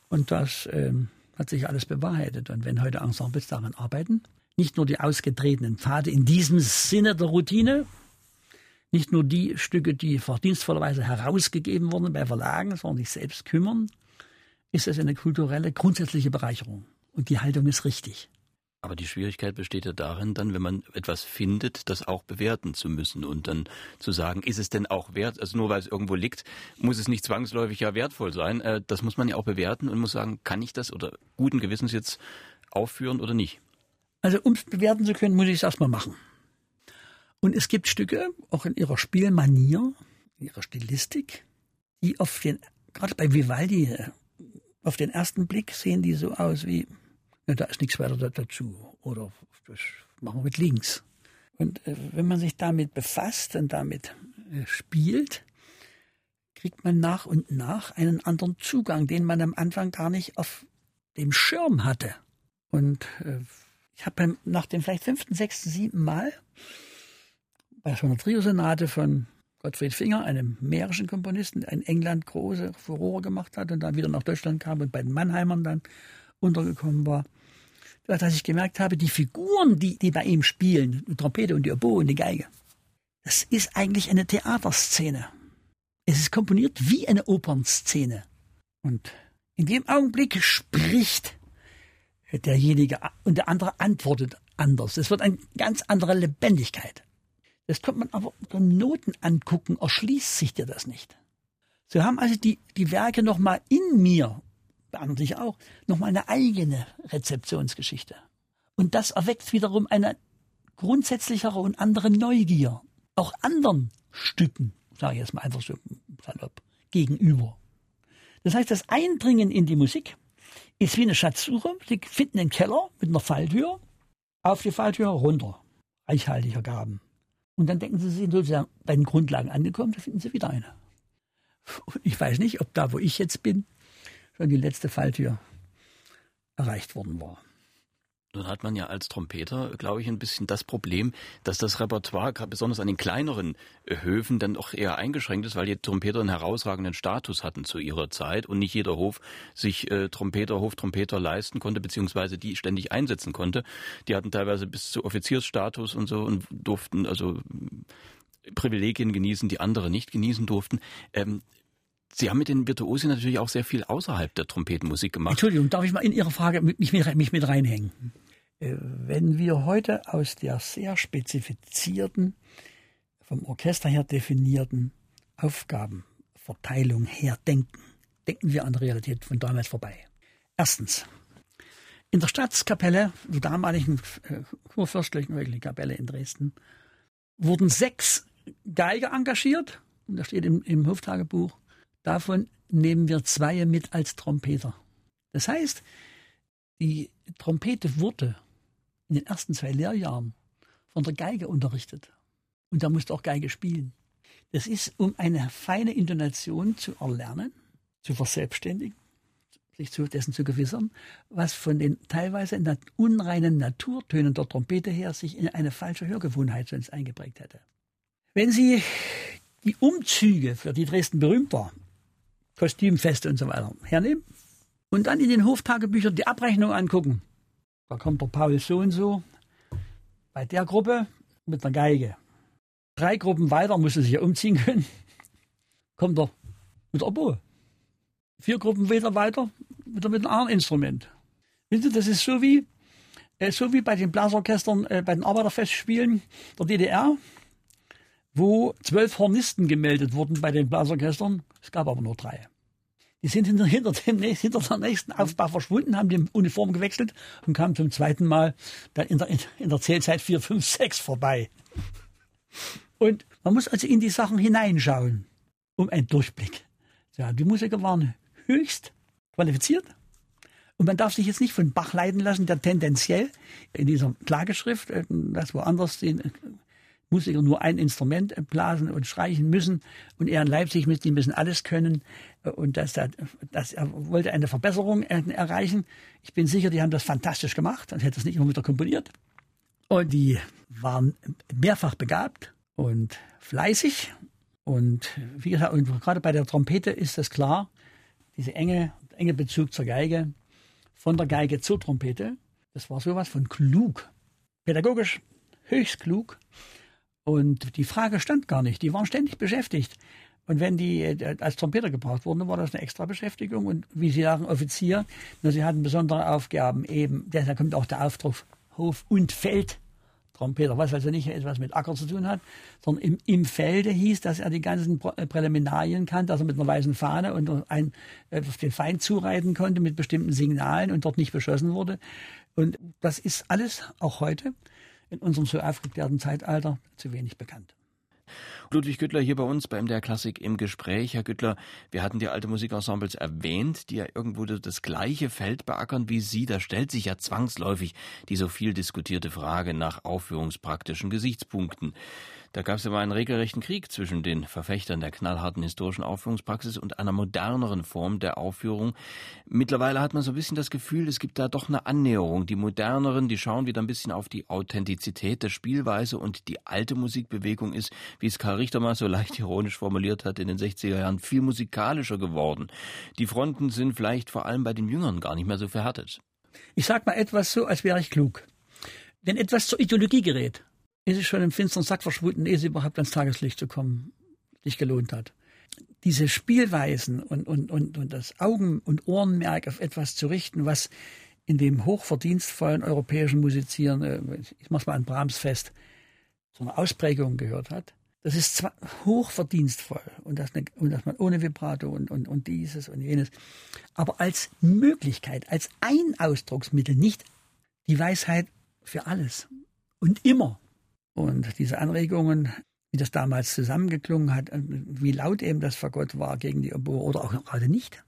Und das äh, hat sich alles bewahrheitet. Und wenn heute Ensembles daran arbeiten, nicht nur die ausgetretenen Pfade in diesem Sinne der Routine, nicht nur die Stücke, die verdienstvollerweise herausgegeben wurden bei Verlagen, sondern sich selbst kümmern, ist es eine kulturelle, grundsätzliche Bereicherung. Und die Haltung ist richtig. Aber die Schwierigkeit besteht ja darin, dann, wenn man etwas findet, das auch bewerten zu müssen und dann zu sagen, ist es denn auch wert? Also nur weil es irgendwo liegt, muss es nicht zwangsläufig ja wertvoll sein. Äh, das muss man ja auch bewerten und muss sagen, kann ich das oder guten Gewissens jetzt aufführen oder nicht? Also um es bewerten zu können, muss ich es erstmal machen. Und es gibt Stücke, auch in ihrer Spielmanier, in ihrer Stilistik, die auf den, gerade bei Vivaldi, äh, auf den ersten Blick sehen die so aus wie ja, da ist nichts weiter dazu. Oder das machen wir mit links. Und äh, wenn man sich damit befasst und damit äh, spielt, kriegt man nach und nach einen anderen Zugang, den man am Anfang gar nicht auf dem Schirm hatte. Und äh, ich habe nach dem vielleicht fünften, sechsten, siebten Mal bei so einer Triosonate von Gottfried Finger, einem mährischen Komponisten, der in England große Furore gemacht hat und dann wieder nach Deutschland kam und bei den Mannheimern dann untergekommen war, dass ich gemerkt habe, die Figuren, die, die bei ihm spielen, die Trompete und die Oboe und die Geige, das ist eigentlich eine Theaterszene. Es ist komponiert wie eine Opernszene. Und in dem Augenblick spricht derjenige und der andere antwortet anders. Es wird eine ganz andere Lebendigkeit. Das kommt man aber unter Noten angucken, erschließt sich dir das nicht. So haben also die, die Werke nochmal in mir sich auch, nochmal eine eigene Rezeptionsgeschichte. Und das erweckt wiederum eine grundsätzlichere und andere Neugier, auch anderen Stücken, sage ich jetzt mal einfach so salopp, gegenüber. Das heißt, das Eindringen in die Musik ist wie eine Schatzsuche. Sie finden einen Keller mit einer Falltür, auf die Falltür runter, reichhaltiger Gaben. Und dann denken Sie, Sie sind sozusagen bei den Grundlagen angekommen, da finden Sie wieder eine. Und ich weiß nicht, ob da, wo ich jetzt bin, schon die letzte Falltür erreicht worden war. Nun hat man ja als Trompeter, glaube ich, ein bisschen das Problem, dass das Repertoire, besonders an den kleineren äh, Höfen, dann doch eher eingeschränkt ist, weil die Trompeter einen herausragenden Status hatten zu ihrer Zeit und nicht jeder Hof sich äh, Trompeter, Hoftrompeter leisten konnte, beziehungsweise die ständig einsetzen konnte. Die hatten teilweise bis zu Offiziersstatus und so und durften also Privilegien genießen, die andere nicht genießen durften. Ähm, Sie haben mit den Virtuosi natürlich auch sehr viel außerhalb der Trompetenmusik gemacht. Entschuldigung, darf ich mal in Ihre Frage mich, mich, mich mit reinhängen? Äh, wenn wir heute aus der sehr spezifizierten, vom Orchester her definierten Aufgabenverteilung her denken, denken wir an der Realität von damals vorbei. Erstens, in der Staatskapelle, der damaligen äh, kurfürstlichen Kapelle in Dresden, wurden sechs Geiger engagiert. Und da steht im, im Hoftagebuch, davon nehmen wir zwei mit als Trompeter. Das heißt, die Trompete wurde in den ersten zwei Lehrjahren von der Geige unterrichtet. Und da musste auch Geige spielen. Das ist, um eine feine Intonation zu erlernen, zu verselbstständigen, sich zu, dessen zu gewissern, was von den teilweise unreinen Naturtönen der Trompete her sich in eine falsche Hörgewohnheit sonst eingeprägt hätte. Wenn Sie die Umzüge, für die Dresden berühmt war, Kostümfeste und so weiter, hernehmen und dann in den Hoftagebüchern die Abrechnung angucken, da kommt der Paul so und so bei der Gruppe mit einer Geige. Drei Gruppen weiter muss er sich ja umziehen können. Kommt er mit Oboe vier Gruppen weiter, wieder mit einem anderen Instrument. Wisst ihr, das ist so wie, äh, so wie bei den Blasorchestern, äh, bei den Arbeiterfestspielen der DDR, wo zwölf Hornisten gemeldet wurden bei den Blasorchestern. Es gab aber nur drei. Die sind hinter, hinter, dem, hinter der nächsten Aufbau verschwunden, haben die Uniform gewechselt und kamen zum zweiten Mal dann in der, in der Zählzeit 4, 5, 6 vorbei. Und man muss also in die Sachen hineinschauen, um einen Durchblick. Ja, die Musiker waren höchst qualifiziert. Und man darf sich jetzt nicht von Bach leiten lassen, der tendenziell in dieser Klageschrift, äh, das woanders die Musiker nur ein Instrument blasen und streichen müssen und er in Leipzig mit, die müssen alles können äh, und das, das, er wollte eine Verbesserung erreichen. Ich bin sicher, die haben das fantastisch gemacht und hätte es nicht immer wieder komponiert. Und die waren mehrfach begabt und fleißig und wie gesagt, und gerade bei der Trompete ist das klar, diese enge, enge Bezug zur Geige, von der Geige zur Trompete, das war sowas von klug. Pädagogisch höchst klug. Und die Frage stand gar nicht. Die waren ständig beschäftigt. Und wenn die äh, als Trompeter gebraucht wurden, war das eine extra Beschäftigung. Und wie Sie sagen, Offizier, nur sie hatten besondere Aufgaben eben. Da kommt auch der Aufdruck Hof und Feld Trompeter, was also nicht etwas mit Acker zu tun hat, sondern im, im Felde hieß, dass er die ganzen äh, Präliminarien kannte, dass er mit einer weißen Fahne und ein, äh, auf den Feind zureiten konnte mit bestimmten Signalen und dort nicht beschossen wurde. Und das ist alles auch heute in unserem so aufgeklärten Zeitalter zu wenig bekannt. Ludwig Güttler hier bei uns beim der Klassik im Gespräch. Herr Güttler, wir hatten die alte Musikensembles erwähnt, die ja irgendwo das gleiche Feld beackern wie Sie. Da stellt sich ja zwangsläufig die so viel diskutierte Frage nach aufführungspraktischen Gesichtspunkten. Da gab es immer einen regelrechten Krieg zwischen den Verfechtern der knallharten historischen Aufführungspraxis und einer moderneren Form der Aufführung. Mittlerweile hat man so ein bisschen das Gefühl, es gibt da doch eine Annäherung. Die moderneren, die schauen wieder ein bisschen auf die Authentizität der Spielweise und die alte Musikbewegung ist, wie es Karl Richter mal so leicht ironisch formuliert hat, in den 60er Jahren viel musikalischer geworden. Die Fronten sind vielleicht vor allem bei den Jüngeren gar nicht mehr so verhärtet. Ich sag mal etwas so, als wäre ich klug. Wenn etwas zur Ideologie gerät, ist es schon im finsteren Sack verschwunden, ehe es überhaupt ans Tageslicht zu kommen sich gelohnt hat. Diese Spielweisen und, und, und, und das Augen- und Ohrenmerk auf etwas zu richten, was in dem hochverdienstvollen europäischen Musizieren, äh, ich mach's mal an Brahms fest, so eine Ausprägung gehört hat, das ist zwar hochverdienstvoll und, das, und dass man ohne Vibrato und, und, und dieses und jenes, aber als Möglichkeit, als ein Ausdrucksmittel, nicht die Weisheit für alles und immer. Und diese Anregungen, wie das damals zusammengeklungen hat, wie laut eben das Fagott war gegen die Oboe oder auch gerade nicht.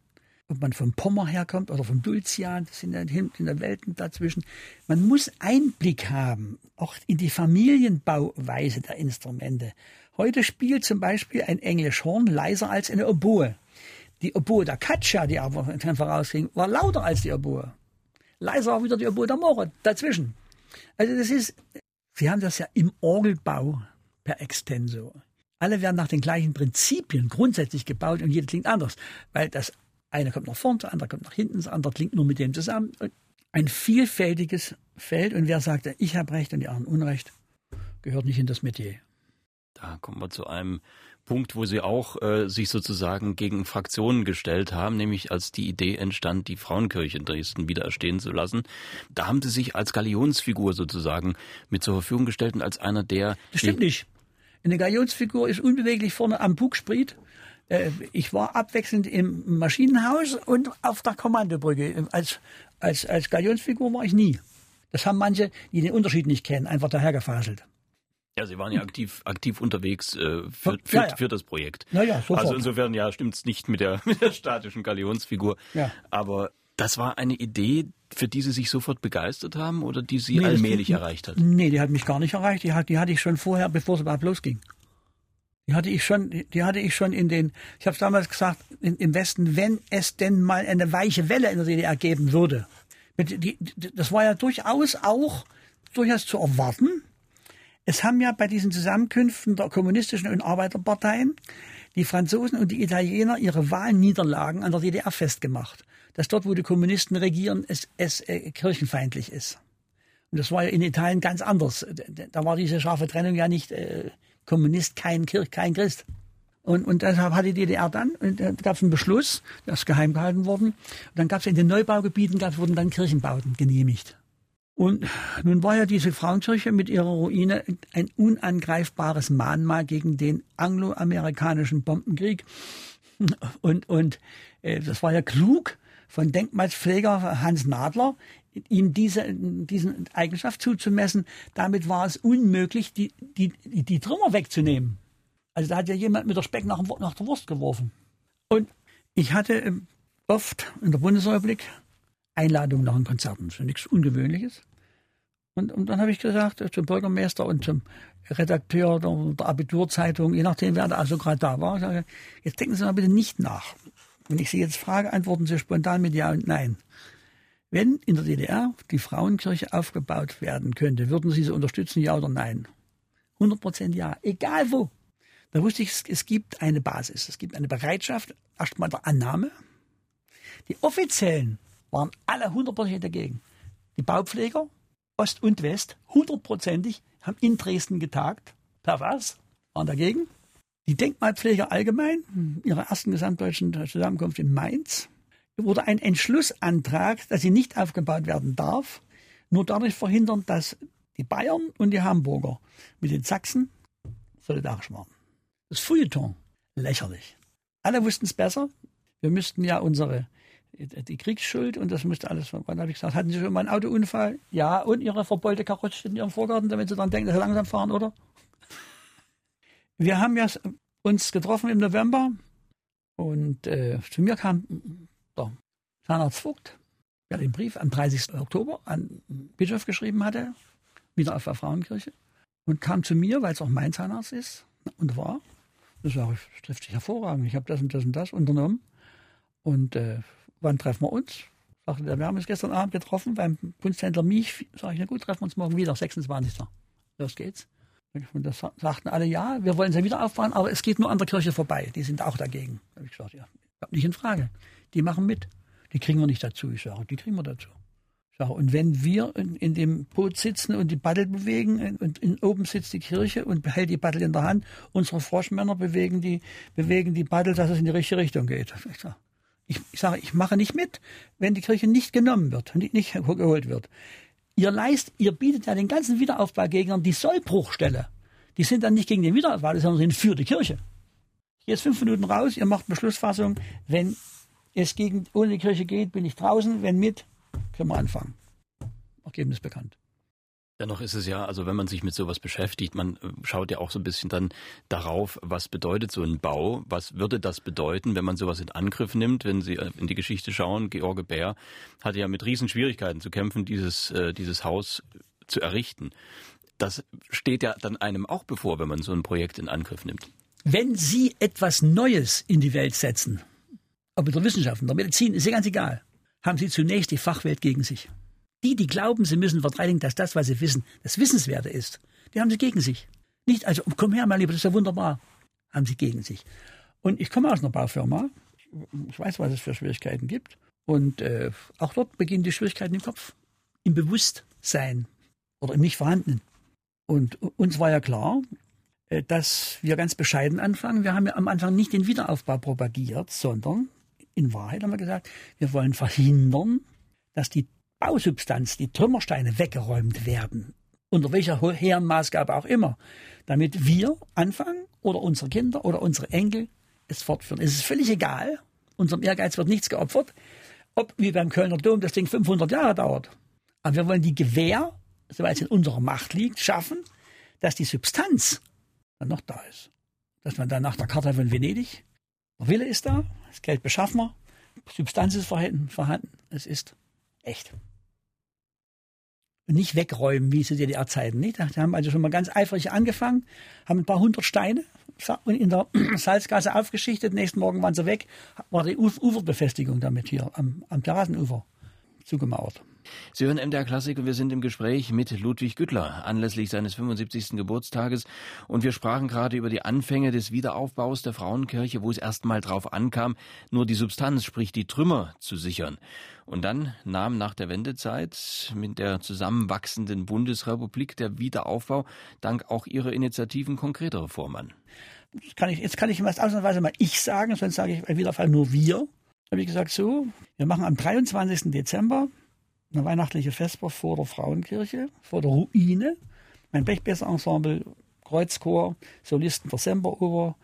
Ob man vom Pommer herkommt oder vom Dulcian, das sind ja in der Welten dazwischen. Man muss Einblick haben, auch in die Familienbauweise der Instrumente. Heute spielt zum Beispiel ein Englischhorn leiser als eine Oboe. Die Oboe der Katscha, die aber vorausging, war lauter als die Oboe. Leiser war wieder die Oboe der Mora dazwischen. Also das ist Sie haben das ja im Orgelbau per Extenso. Alle werden nach den gleichen Prinzipien grundsätzlich gebaut und jeder klingt anders, weil das eine kommt nach vorne, der andere kommt nach hinten, das andere klingt nur mit dem zusammen. Ein vielfältiges Feld und wer sagt, ich habe Recht und die anderen Unrecht, gehört nicht in das Metier. Da kommen wir zu einem Punkt, wo Sie auch äh, sich sozusagen gegen Fraktionen gestellt haben, nämlich als die Idee entstand, die Frauenkirche in Dresden wieder erstehen zu lassen. Da haben Sie sich als Galionsfigur sozusagen mit zur Verfügung gestellt und als einer der... Das stimmt nicht. Eine Galionsfigur ist unbeweglich vorne am Bugspriet. Äh, ich war abwechselnd im Maschinenhaus und auf der Kommandobrücke. Als, als, als Galionsfigur war ich nie. Das haben manche, die den Unterschied nicht kennen, einfach dahergefaselt. Ja, Sie waren ja aktiv, aktiv unterwegs äh, für, für, ja, ja. für das Projekt. Naja, sofort. Also insofern ja, stimmt's nicht mit der, mit der statischen Galionsfigur. Ja. Aber das war eine Idee, für die Sie sich sofort begeistert haben oder die Sie nee, allmählich die, erreicht hat? Nee, die hat mich gar nicht erreicht. Die, hat, die hatte ich schon vorher, bevor es überhaupt losging. Die hatte ich schon, die hatte ich schon in den, ich habe es damals gesagt, in, im Westen, wenn es denn mal eine weiche Welle in der DDR geben würde. Die, die, das war ja durchaus auch durchaus zu erwarten es haben ja bei diesen Zusammenkünften der kommunistischen und Arbeiterparteien die Franzosen und die Italiener ihre Wahlniederlagen an der DDR festgemacht. Dass dort, wo die Kommunisten regieren, es, es äh, kirchenfeindlich ist. Und das war ja in Italien ganz anders. Da war diese scharfe Trennung ja nicht äh, Kommunist, kein Kirch, kein Christ. Und, und deshalb hat die DDR dann, und da gab es einen Beschluss, ist geheim gehalten worden. Und dann gab es in den Neubaugebieten, gab, wurden dann Kirchenbauten genehmigt. Und nun war ja diese Frauenkirche mit ihrer Ruine ein unangreifbares Mahnmal gegen den angloamerikanischen Bombenkrieg. Und, und äh, das war ja klug von Denkmalspfleger Hans Nadler, ihm diese diesen Eigenschaft zuzumessen. Damit war es unmöglich, die, die, die Trümmer wegzunehmen. Also da hat ja jemand mit der Speck nach, nach der Wurst geworfen. Und ich hatte ähm, oft in der Bundesrepublik Einladung nach den Konzerten. Das ist nichts Ungewöhnliches. Und, und dann habe ich gesagt zum Bürgermeister und zum Redakteur der, der Abiturzeitung, je nachdem, wer da also gerade da war, sage, jetzt denken Sie mal bitte nicht nach. Wenn ich Sie jetzt frage, antworten Sie spontan mit Ja und Nein. Wenn in der DDR die Frauenkirche aufgebaut werden könnte, würden Sie sie unterstützen, ja oder nein? 100 Prozent ja, egal wo. Da wusste ich, es gibt eine Basis, es gibt eine Bereitschaft, erstmal der Annahme. Die Offiziellen waren alle hundertprozentig dagegen. Die Baupfleger, Ost und West, hundertprozentig, haben in Dresden getagt. Per was? Waren dagegen. Die Denkmalpfleger allgemein, ihrer ersten gesamtdeutschen Zusammenkunft in Mainz, wurde ein Entschlussantrag, dass sie nicht aufgebaut werden darf, nur dadurch verhindern, dass die Bayern und die Hamburger mit den Sachsen solidarisch waren. Das Feuilleton, lächerlich. Alle wussten es besser. Wir müssten ja unsere die Kriegsschuld und das musste alles. Wann habe ich gesagt, hatten Sie schon mal einen Autounfall? Ja, und Ihre verbeulte Karotte steht in Ihrem Vorgarten, damit Sie dann denken, dass Sie langsam fahren, oder? Wir haben ja uns getroffen im November und äh, zu mir kam der Zahnarzt Vogt, der den Brief am 30. Oktober an Bischof geschrieben hatte, wieder auf der Frauenkirche, und kam zu mir, weil es auch mein Zahnarzt ist und war. Das sage ich, trifft sich hervorragend. Ich habe das und das und das unternommen. Und äh, wann treffen wir uns? Sagte der, wir haben uns gestern Abend getroffen beim Kunsthändler Miech. Sag ich, na gut, treffen wir uns morgen wieder, 26. Los geht's. Und das sagten alle, ja, wir wollen sie wieder aufbauen, aber es geht nur an der Kirche vorbei. Die sind auch dagegen. Da habe ich gesagt, ja, nicht in Frage. Die machen mit. Die kriegen wir nicht dazu. Ich sage, die kriegen wir dazu. Ich sage, und wenn wir in, in dem Boot sitzen und die Battel bewegen und in, oben sitzt die Kirche und behält die Battel in der Hand, unsere Froschmänner bewegen die, bewegen die Battel, dass es in die richtige Richtung geht. Ich sage, ich, ich sage, ich mache nicht mit, wenn die Kirche nicht genommen wird, nicht, nicht geholt wird. Ihr leist, ihr bietet ja den ganzen Wiederaufbaugegnern die Sollbruchstelle. Die sind dann nicht gegen den Wiederaufbau, sondern sind für die Kirche. Jetzt fünf Minuten raus, ihr macht Beschlussfassung. Wenn es gegen, ohne die Kirche geht, bin ich draußen. Wenn mit, können wir anfangen. Ergebnis bekannt. Dennoch ist es ja, also wenn man sich mit sowas beschäftigt, man äh, schaut ja auch so ein bisschen dann darauf, was bedeutet so ein Bau, was würde das bedeuten, wenn man sowas in Angriff nimmt, wenn Sie äh, in die Geschichte schauen, George Bär hatte ja mit Riesenschwierigkeiten zu kämpfen, dieses, äh, dieses Haus zu errichten. Das steht ja dann einem auch bevor, wenn man so ein Projekt in Angriff nimmt. Wenn Sie etwas Neues in die Welt setzen, ob in der Wissenschaft, in der Medizin, ist ja ganz egal, haben Sie zunächst die Fachwelt gegen sich. Die, die glauben, sie müssen verteidigen, dass das, was sie wissen, das Wissenswerte ist, die haben sie gegen sich. Nicht also, komm her, mein Lieber, das ist ja wunderbar. Haben sie gegen sich. Und ich komme aus einer Baufirma. Ich weiß, was es für Schwierigkeiten gibt. Und äh, auch dort beginnen die Schwierigkeiten im Kopf, im Bewusstsein oder im Nicht-Vorhandenen. Und uns war ja klar, äh, dass wir ganz bescheiden anfangen. Wir haben ja am Anfang nicht den Wiederaufbau propagiert, sondern in Wahrheit haben wir gesagt, wir wollen verhindern, dass die Bausubstanz, die Trümmersteine weggeräumt werden. Unter welcher hehren Maßgabe auch immer. Damit wir anfangen oder unsere Kinder oder unsere Enkel es fortführen. Es ist völlig egal. Unserem Ehrgeiz wird nichts geopfert. Ob wie beim Kölner Dom das Ding 500 Jahre dauert. Aber wir wollen die Gewähr, soweit es in unserer Macht liegt, schaffen, dass die Substanz dann noch da ist. Dass man dann nach der Karte von Venedig, der Wille ist da, das Geld beschaffen wir, Substanz ist vorhanden, vorhanden es ist echt. Nicht wegräumen, wie zu DDR-Zeiten. Nicht? Die haben also schon mal ganz eifrig angefangen, haben ein paar hundert Steine in der Salzgasse aufgeschichtet. Nächsten Morgen waren sie weg, war die Uferbefestigung damit hier am, am Terrassenufer zugemauert. Sie hören MDR Klassik und wir sind im Gespräch mit Ludwig Güttler anlässlich seines 75. Geburtstages und wir sprachen gerade über die Anfänge des Wiederaufbaus der Frauenkirche, wo es erstmal drauf ankam, nur die Substanz, sprich die Trümmer zu sichern. Und dann nahm nach der Wendezeit mit der zusammenwachsenden Bundesrepublik der Wiederaufbau dank auch Ihrer Initiativen konkretere Form an. Kann ich, jetzt kann ich was ausnahmsweise mal ich sagen, sonst sage ich bei Wiederfall nur wir. Habe ich gesagt, so, wir machen am 23. Dezember eine weihnachtliche Vesper vor der Frauenkirche, vor der Ruine. Mein Bechbesser-Ensemble, Kreuzchor, Solisten der Semperoper,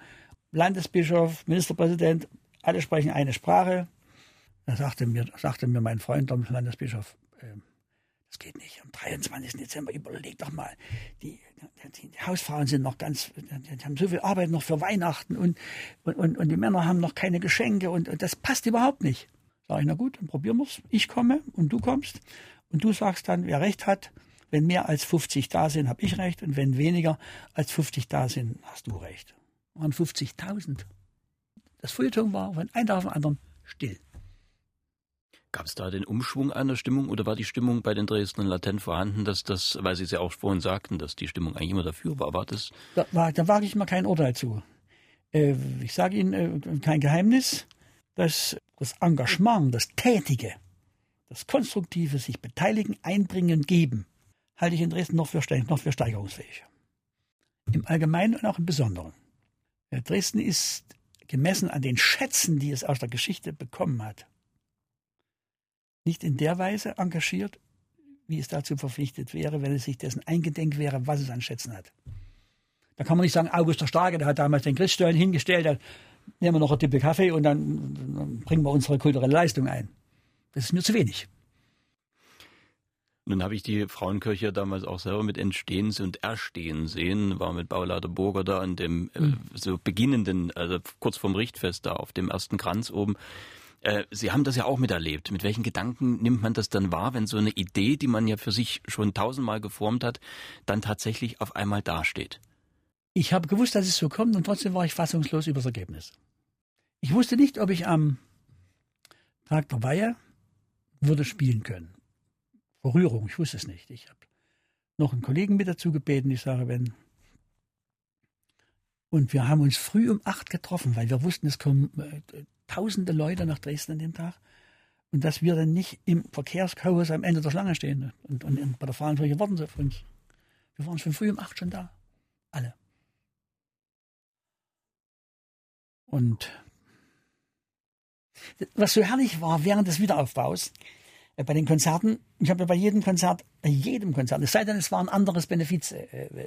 Landesbischof, Ministerpräsident, alle sprechen eine Sprache. Da sagte mir, sagte mir mein Freund, der Landesbischof, äh, das geht nicht. Am 23. Dezember, überleg doch mal, die, die, die Hausfrauen sind noch ganz, die haben so viel Arbeit noch für Weihnachten und, und, und, und die Männer haben noch keine Geschenke und, und das passt überhaupt nicht. Sag ich, na gut, dann probieren wir es. Ich komme und du kommst. Und du sagst dann, wer recht hat. Wenn mehr als 50 da sind, habe ich recht. Und wenn weniger als 50 da sind, hast du recht. Waren 50.000. Das Feuilleton war von einem Tag auf den anderen still. Gab es da den Umschwung einer Stimmung oder war die Stimmung bei den Dresdnern latent vorhanden, dass das, weil Sie es ja auch vorhin sagten, dass die Stimmung eigentlich immer dafür war? War das? Da, war, da wage ich mal kein Urteil zu. Äh, ich sage Ihnen äh, kein Geheimnis dass das Engagement, das Tätige, das Konstruktive, sich beteiligen, einbringen, geben, halte ich in Dresden noch für, noch für steigerungsfähig. Im Allgemeinen und auch im Besonderen. Dresden ist gemessen an den Schätzen, die es aus der Geschichte bekommen hat, nicht in der Weise engagiert, wie es dazu verpflichtet wäre, wenn es sich dessen eingedenk wäre, was es an Schätzen hat. Da kann man nicht sagen, August der Starke, der hat damals den Christstollen hingestellt, der nehmen wir noch eine Tippe Kaffee und dann, dann bringen wir unsere kulturelle Leistung ein. Das ist mir zu wenig. Nun habe ich die Frauenkirche damals auch selber mit Entstehen und Erstehen sehen, war mit Baulader Burger da an dem mhm. äh, so beginnenden, also kurz vorm Richtfest da auf dem ersten Kranz oben. Äh, Sie haben das ja auch miterlebt. Mit welchen Gedanken nimmt man das dann wahr, wenn so eine Idee, die man ja für sich schon tausendmal geformt hat, dann tatsächlich auf einmal dasteht? Ich habe gewusst, dass es so kommt und trotzdem war ich fassungslos über das Ergebnis. Ich wusste nicht, ob ich am Tag der Weihe würde spielen können. Verrührung, ich wusste es nicht. Ich habe noch einen Kollegen mit dazu gebeten. Ich sage, wenn. Und wir haben uns früh um acht getroffen, weil wir wussten, es kommen äh, tausende Leute nach Dresden an dem Tag. Und dass wir dann nicht im Verkehrschaos am Ende der Schlange stehen. Und, und, bei der Frauenkirche warten sie auf uns. Wir waren schon früh um acht schon da. Alle. Und was so herrlich war während des Wiederaufbaus, äh, bei den Konzerten, ich habe bei jedem Konzert, bei jedem Konzert, es sei denn, es war ein anderes Benefizziel, äh,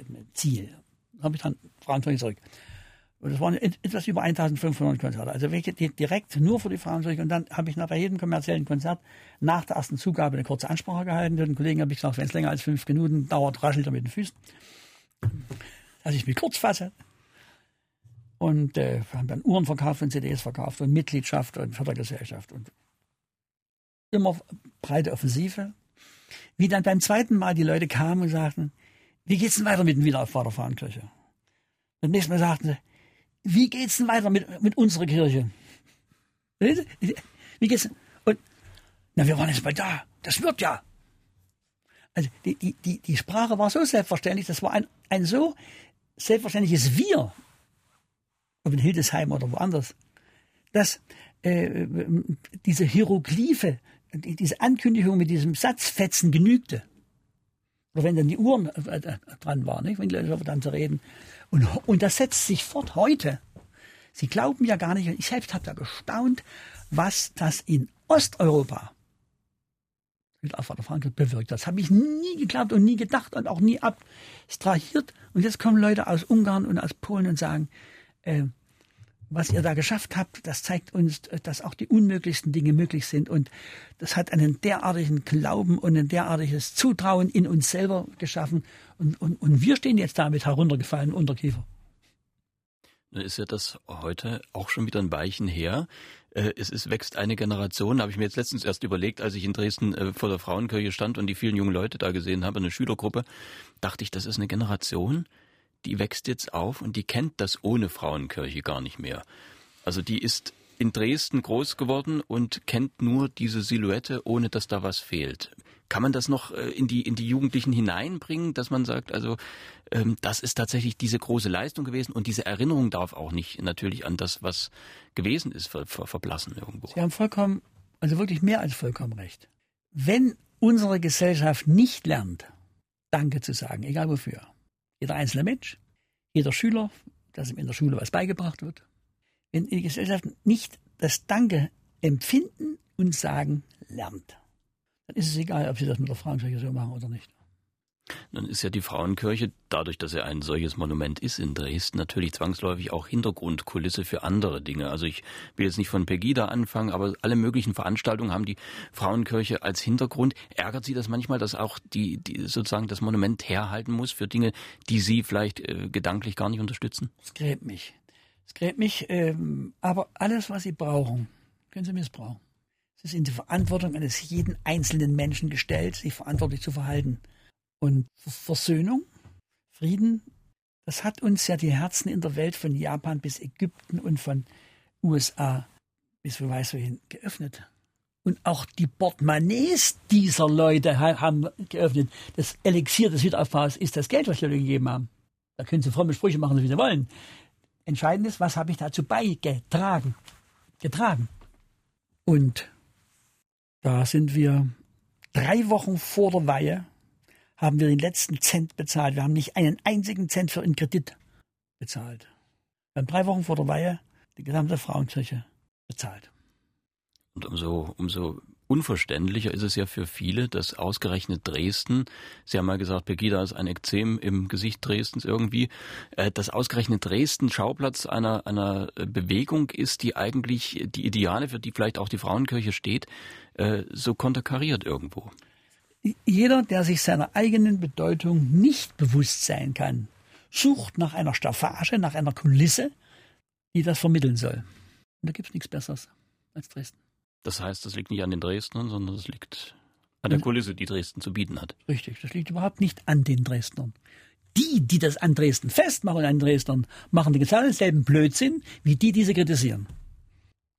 habe ich dann Frauenkirche zurück. Und das waren etwas über 1500 Konzerte. Also welche direkt nur für die Frauenkirche. Und dann habe ich nach jedem kommerziellen Konzert nach der ersten Zugabe eine kurze Ansprache gehalten. Den Kollegen habe ich gesagt, wenn es länger als fünf Minuten dauert, raschelt er mit den Füßen. Dass ich mich kurz fasse. Und äh, haben dann Uhren verkauft und CDs verkauft und Mitgliedschaft und Fördergesellschaft und immer breite Offensive. Wie dann beim zweiten Mal die Leute kamen und sagten, wie geht's denn weiter mit dem Wiederaufbau der Frauenkirche? Und nächstes Mal sagten sie, wie geht's denn weiter mit, mit unserer Kirche? Wie geht's denn? Und, na, wir waren jetzt mal da. Das wird ja. Also, die, die, die, die Sprache war so selbstverständlich, das war ein, ein so selbstverständliches Wir ob in Hildesheim oder woanders, dass äh, diese Hieroglyphe, diese Ankündigung mit diesem Satzfetzen genügte. Oder wenn dann die Uhren äh, dran waren, nicht? wenn die Leute dann zu reden. Und, und das setzt sich fort heute. Sie glauben ja gar nicht, ich selbst habe da gestaunt, was das in Osteuropa mit Vater Frankreich bewirkt. Das habe ich nie geglaubt und nie gedacht und auch nie abstrahiert. Und jetzt kommen Leute aus Ungarn und aus Polen und sagen, äh, was ihr da geschafft habt, das zeigt uns, dass auch die unmöglichsten Dinge möglich sind. Und das hat einen derartigen Glauben und ein derartiges Zutrauen in uns selber geschaffen. Und, und, und wir stehen jetzt da mit heruntergefallenen Unterkiefer. Ist ja das heute auch schon wieder ein Weichen her. Äh, es ist, wächst eine Generation, habe ich mir jetzt letztens erst überlegt, als ich in Dresden äh, vor der Frauenkirche stand und die vielen jungen Leute da gesehen habe, eine Schülergruppe, dachte ich, das ist eine Generation, die wächst jetzt auf und die kennt das ohne Frauenkirche gar nicht mehr. Also die ist in Dresden groß geworden und kennt nur diese Silhouette, ohne dass da was fehlt. Kann man das noch äh, in die, in die Jugendlichen hineinbringen, dass man sagt, also ähm, das ist tatsächlich diese große Leistung gewesen und diese Erinnerung darf auch nicht natürlich an das, was gewesen ist, ver, ver, verblassen irgendwo. Sie haben vollkommen, also wirklich mehr als vollkommen recht. Wenn unsere Gesellschaft nicht lernt, Danke zu sagen, egal wofür, jeder einzelne Mensch, jeder Schüler, dass ihm in der Schule was beigebracht wird. Wenn die Gesellschaft nicht das Danke empfinden und sagen lernt, dann ist es egal, ob sie das mit der Frauenkirche so machen oder nicht. Dann ist ja die Frauenkirche, dadurch, dass er ein solches Monument ist in Dresden, natürlich zwangsläufig auch Hintergrundkulisse für andere Dinge. Also ich will jetzt nicht von Pegida anfangen, aber alle möglichen Veranstaltungen haben die Frauenkirche als Hintergrund. Ärgert Sie das manchmal, dass auch die, die sozusagen das Monument herhalten muss für Dinge, die Sie vielleicht äh, gedanklich gar nicht unterstützen? Es gräbt mich. Es gräbt mich, ähm, aber alles, was Sie brauchen, können Sie missbrauchen. Es ist in die Verantwortung eines jeden einzelnen Menschen gestellt, sich verantwortlich zu verhalten. Und Versöhnung, Frieden, das hat uns ja die Herzen in der Welt von Japan bis Ägypten und von USA bis wir weiß wohin geöffnet. Und auch die Portemonnaies dieser Leute haben geöffnet. Das Elixier des Wiederaufbaus ist das Geld, was die Leute gegeben haben. Da können sie fromme Sprüche machen, wie sie wollen. Entscheidend ist, was habe ich dazu beigetragen? Getragen. Und da sind wir drei Wochen vor der Weihe haben wir den letzten Cent bezahlt. Wir haben nicht einen einzigen Cent für einen Kredit bezahlt. Wir haben drei Wochen vor der Weihe die gesamte Frauenkirche bezahlt. Und umso, umso unverständlicher ist es ja für viele, dass ausgerechnet Dresden, Sie haben mal gesagt, Pegida ist ein Ekzem im Gesicht Dresdens irgendwie, äh, dass ausgerechnet Dresden Schauplatz einer, einer Bewegung ist, die eigentlich die Ideale, für die vielleicht auch die Frauenkirche steht, äh, so konterkariert irgendwo jeder, der sich seiner eigenen Bedeutung nicht bewusst sein kann, sucht nach einer Staffage, nach einer Kulisse, die das vermitteln soll. Und da gibt es nichts Besseres als Dresden. Das heißt, das liegt nicht an den Dresdnern, sondern das liegt an der Kulisse, die Dresden zu bieten hat. Richtig, das liegt überhaupt nicht an den Dresdnern. Die, die das an Dresden festmachen, an Dresdnern, machen den genau denselben Blödsinn, wie die, die sie kritisieren.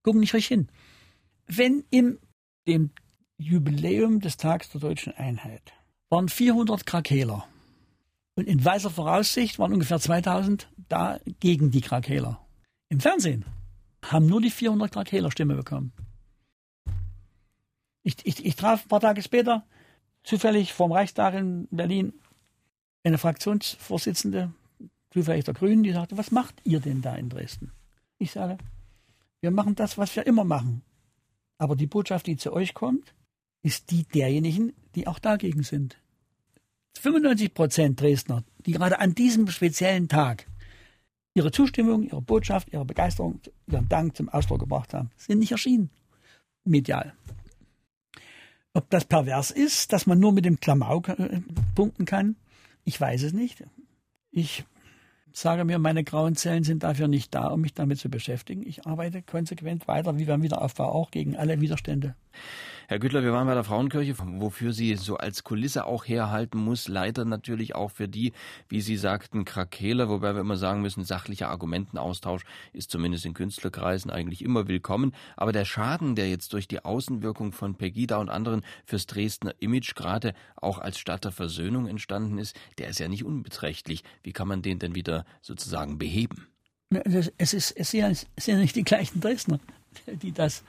Gucken nicht euch hin. Wenn in dem Jubiläum des Tags der deutschen Einheit waren 400 Krakeler. Und in weißer Voraussicht waren ungefähr 2000 da gegen die Krakeler. Im Fernsehen haben nur die 400 Krakeler Stimme bekommen. Ich, ich, ich traf ein paar Tage später zufällig vom Reichstag in Berlin eine Fraktionsvorsitzende, zufällig der Grünen, die sagte, was macht ihr denn da in Dresden? Ich sage, wir machen das, was wir immer machen. Aber die Botschaft, die zu euch kommt, ist die derjenigen, die auch dagegen sind. 95 Prozent Dresdner, die gerade an diesem speziellen Tag ihre Zustimmung, ihre Botschaft, ihre Begeisterung, ihren Dank zum Ausdruck gebracht haben, sind nicht erschienen. Medial. Ob das pervers ist, dass man nur mit dem Klamauk äh, punkten kann, ich weiß es nicht. Ich sage mir, meine grauen Zellen sind dafür nicht da, um mich damit zu beschäftigen. Ich arbeite konsequent weiter, wie beim Wiederaufbau auch, gegen alle Widerstände. Herr Güttler, wir waren bei der Frauenkirche, wofür sie so als Kulisse auch herhalten muss. Leider natürlich auch für die, wie Sie sagten, Krakeler, wobei wir immer sagen müssen, sachlicher Argumentenaustausch ist zumindest in Künstlerkreisen eigentlich immer willkommen. Aber der Schaden, der jetzt durch die Außenwirkung von Pegida und anderen fürs Dresdner Image gerade auch als Stadt der Versöhnung entstanden ist, der ist ja nicht unbeträchtlich. Wie kann man den denn wieder sozusagen beheben? Es, ist, es sind ja nicht die gleichen Dresdner, die das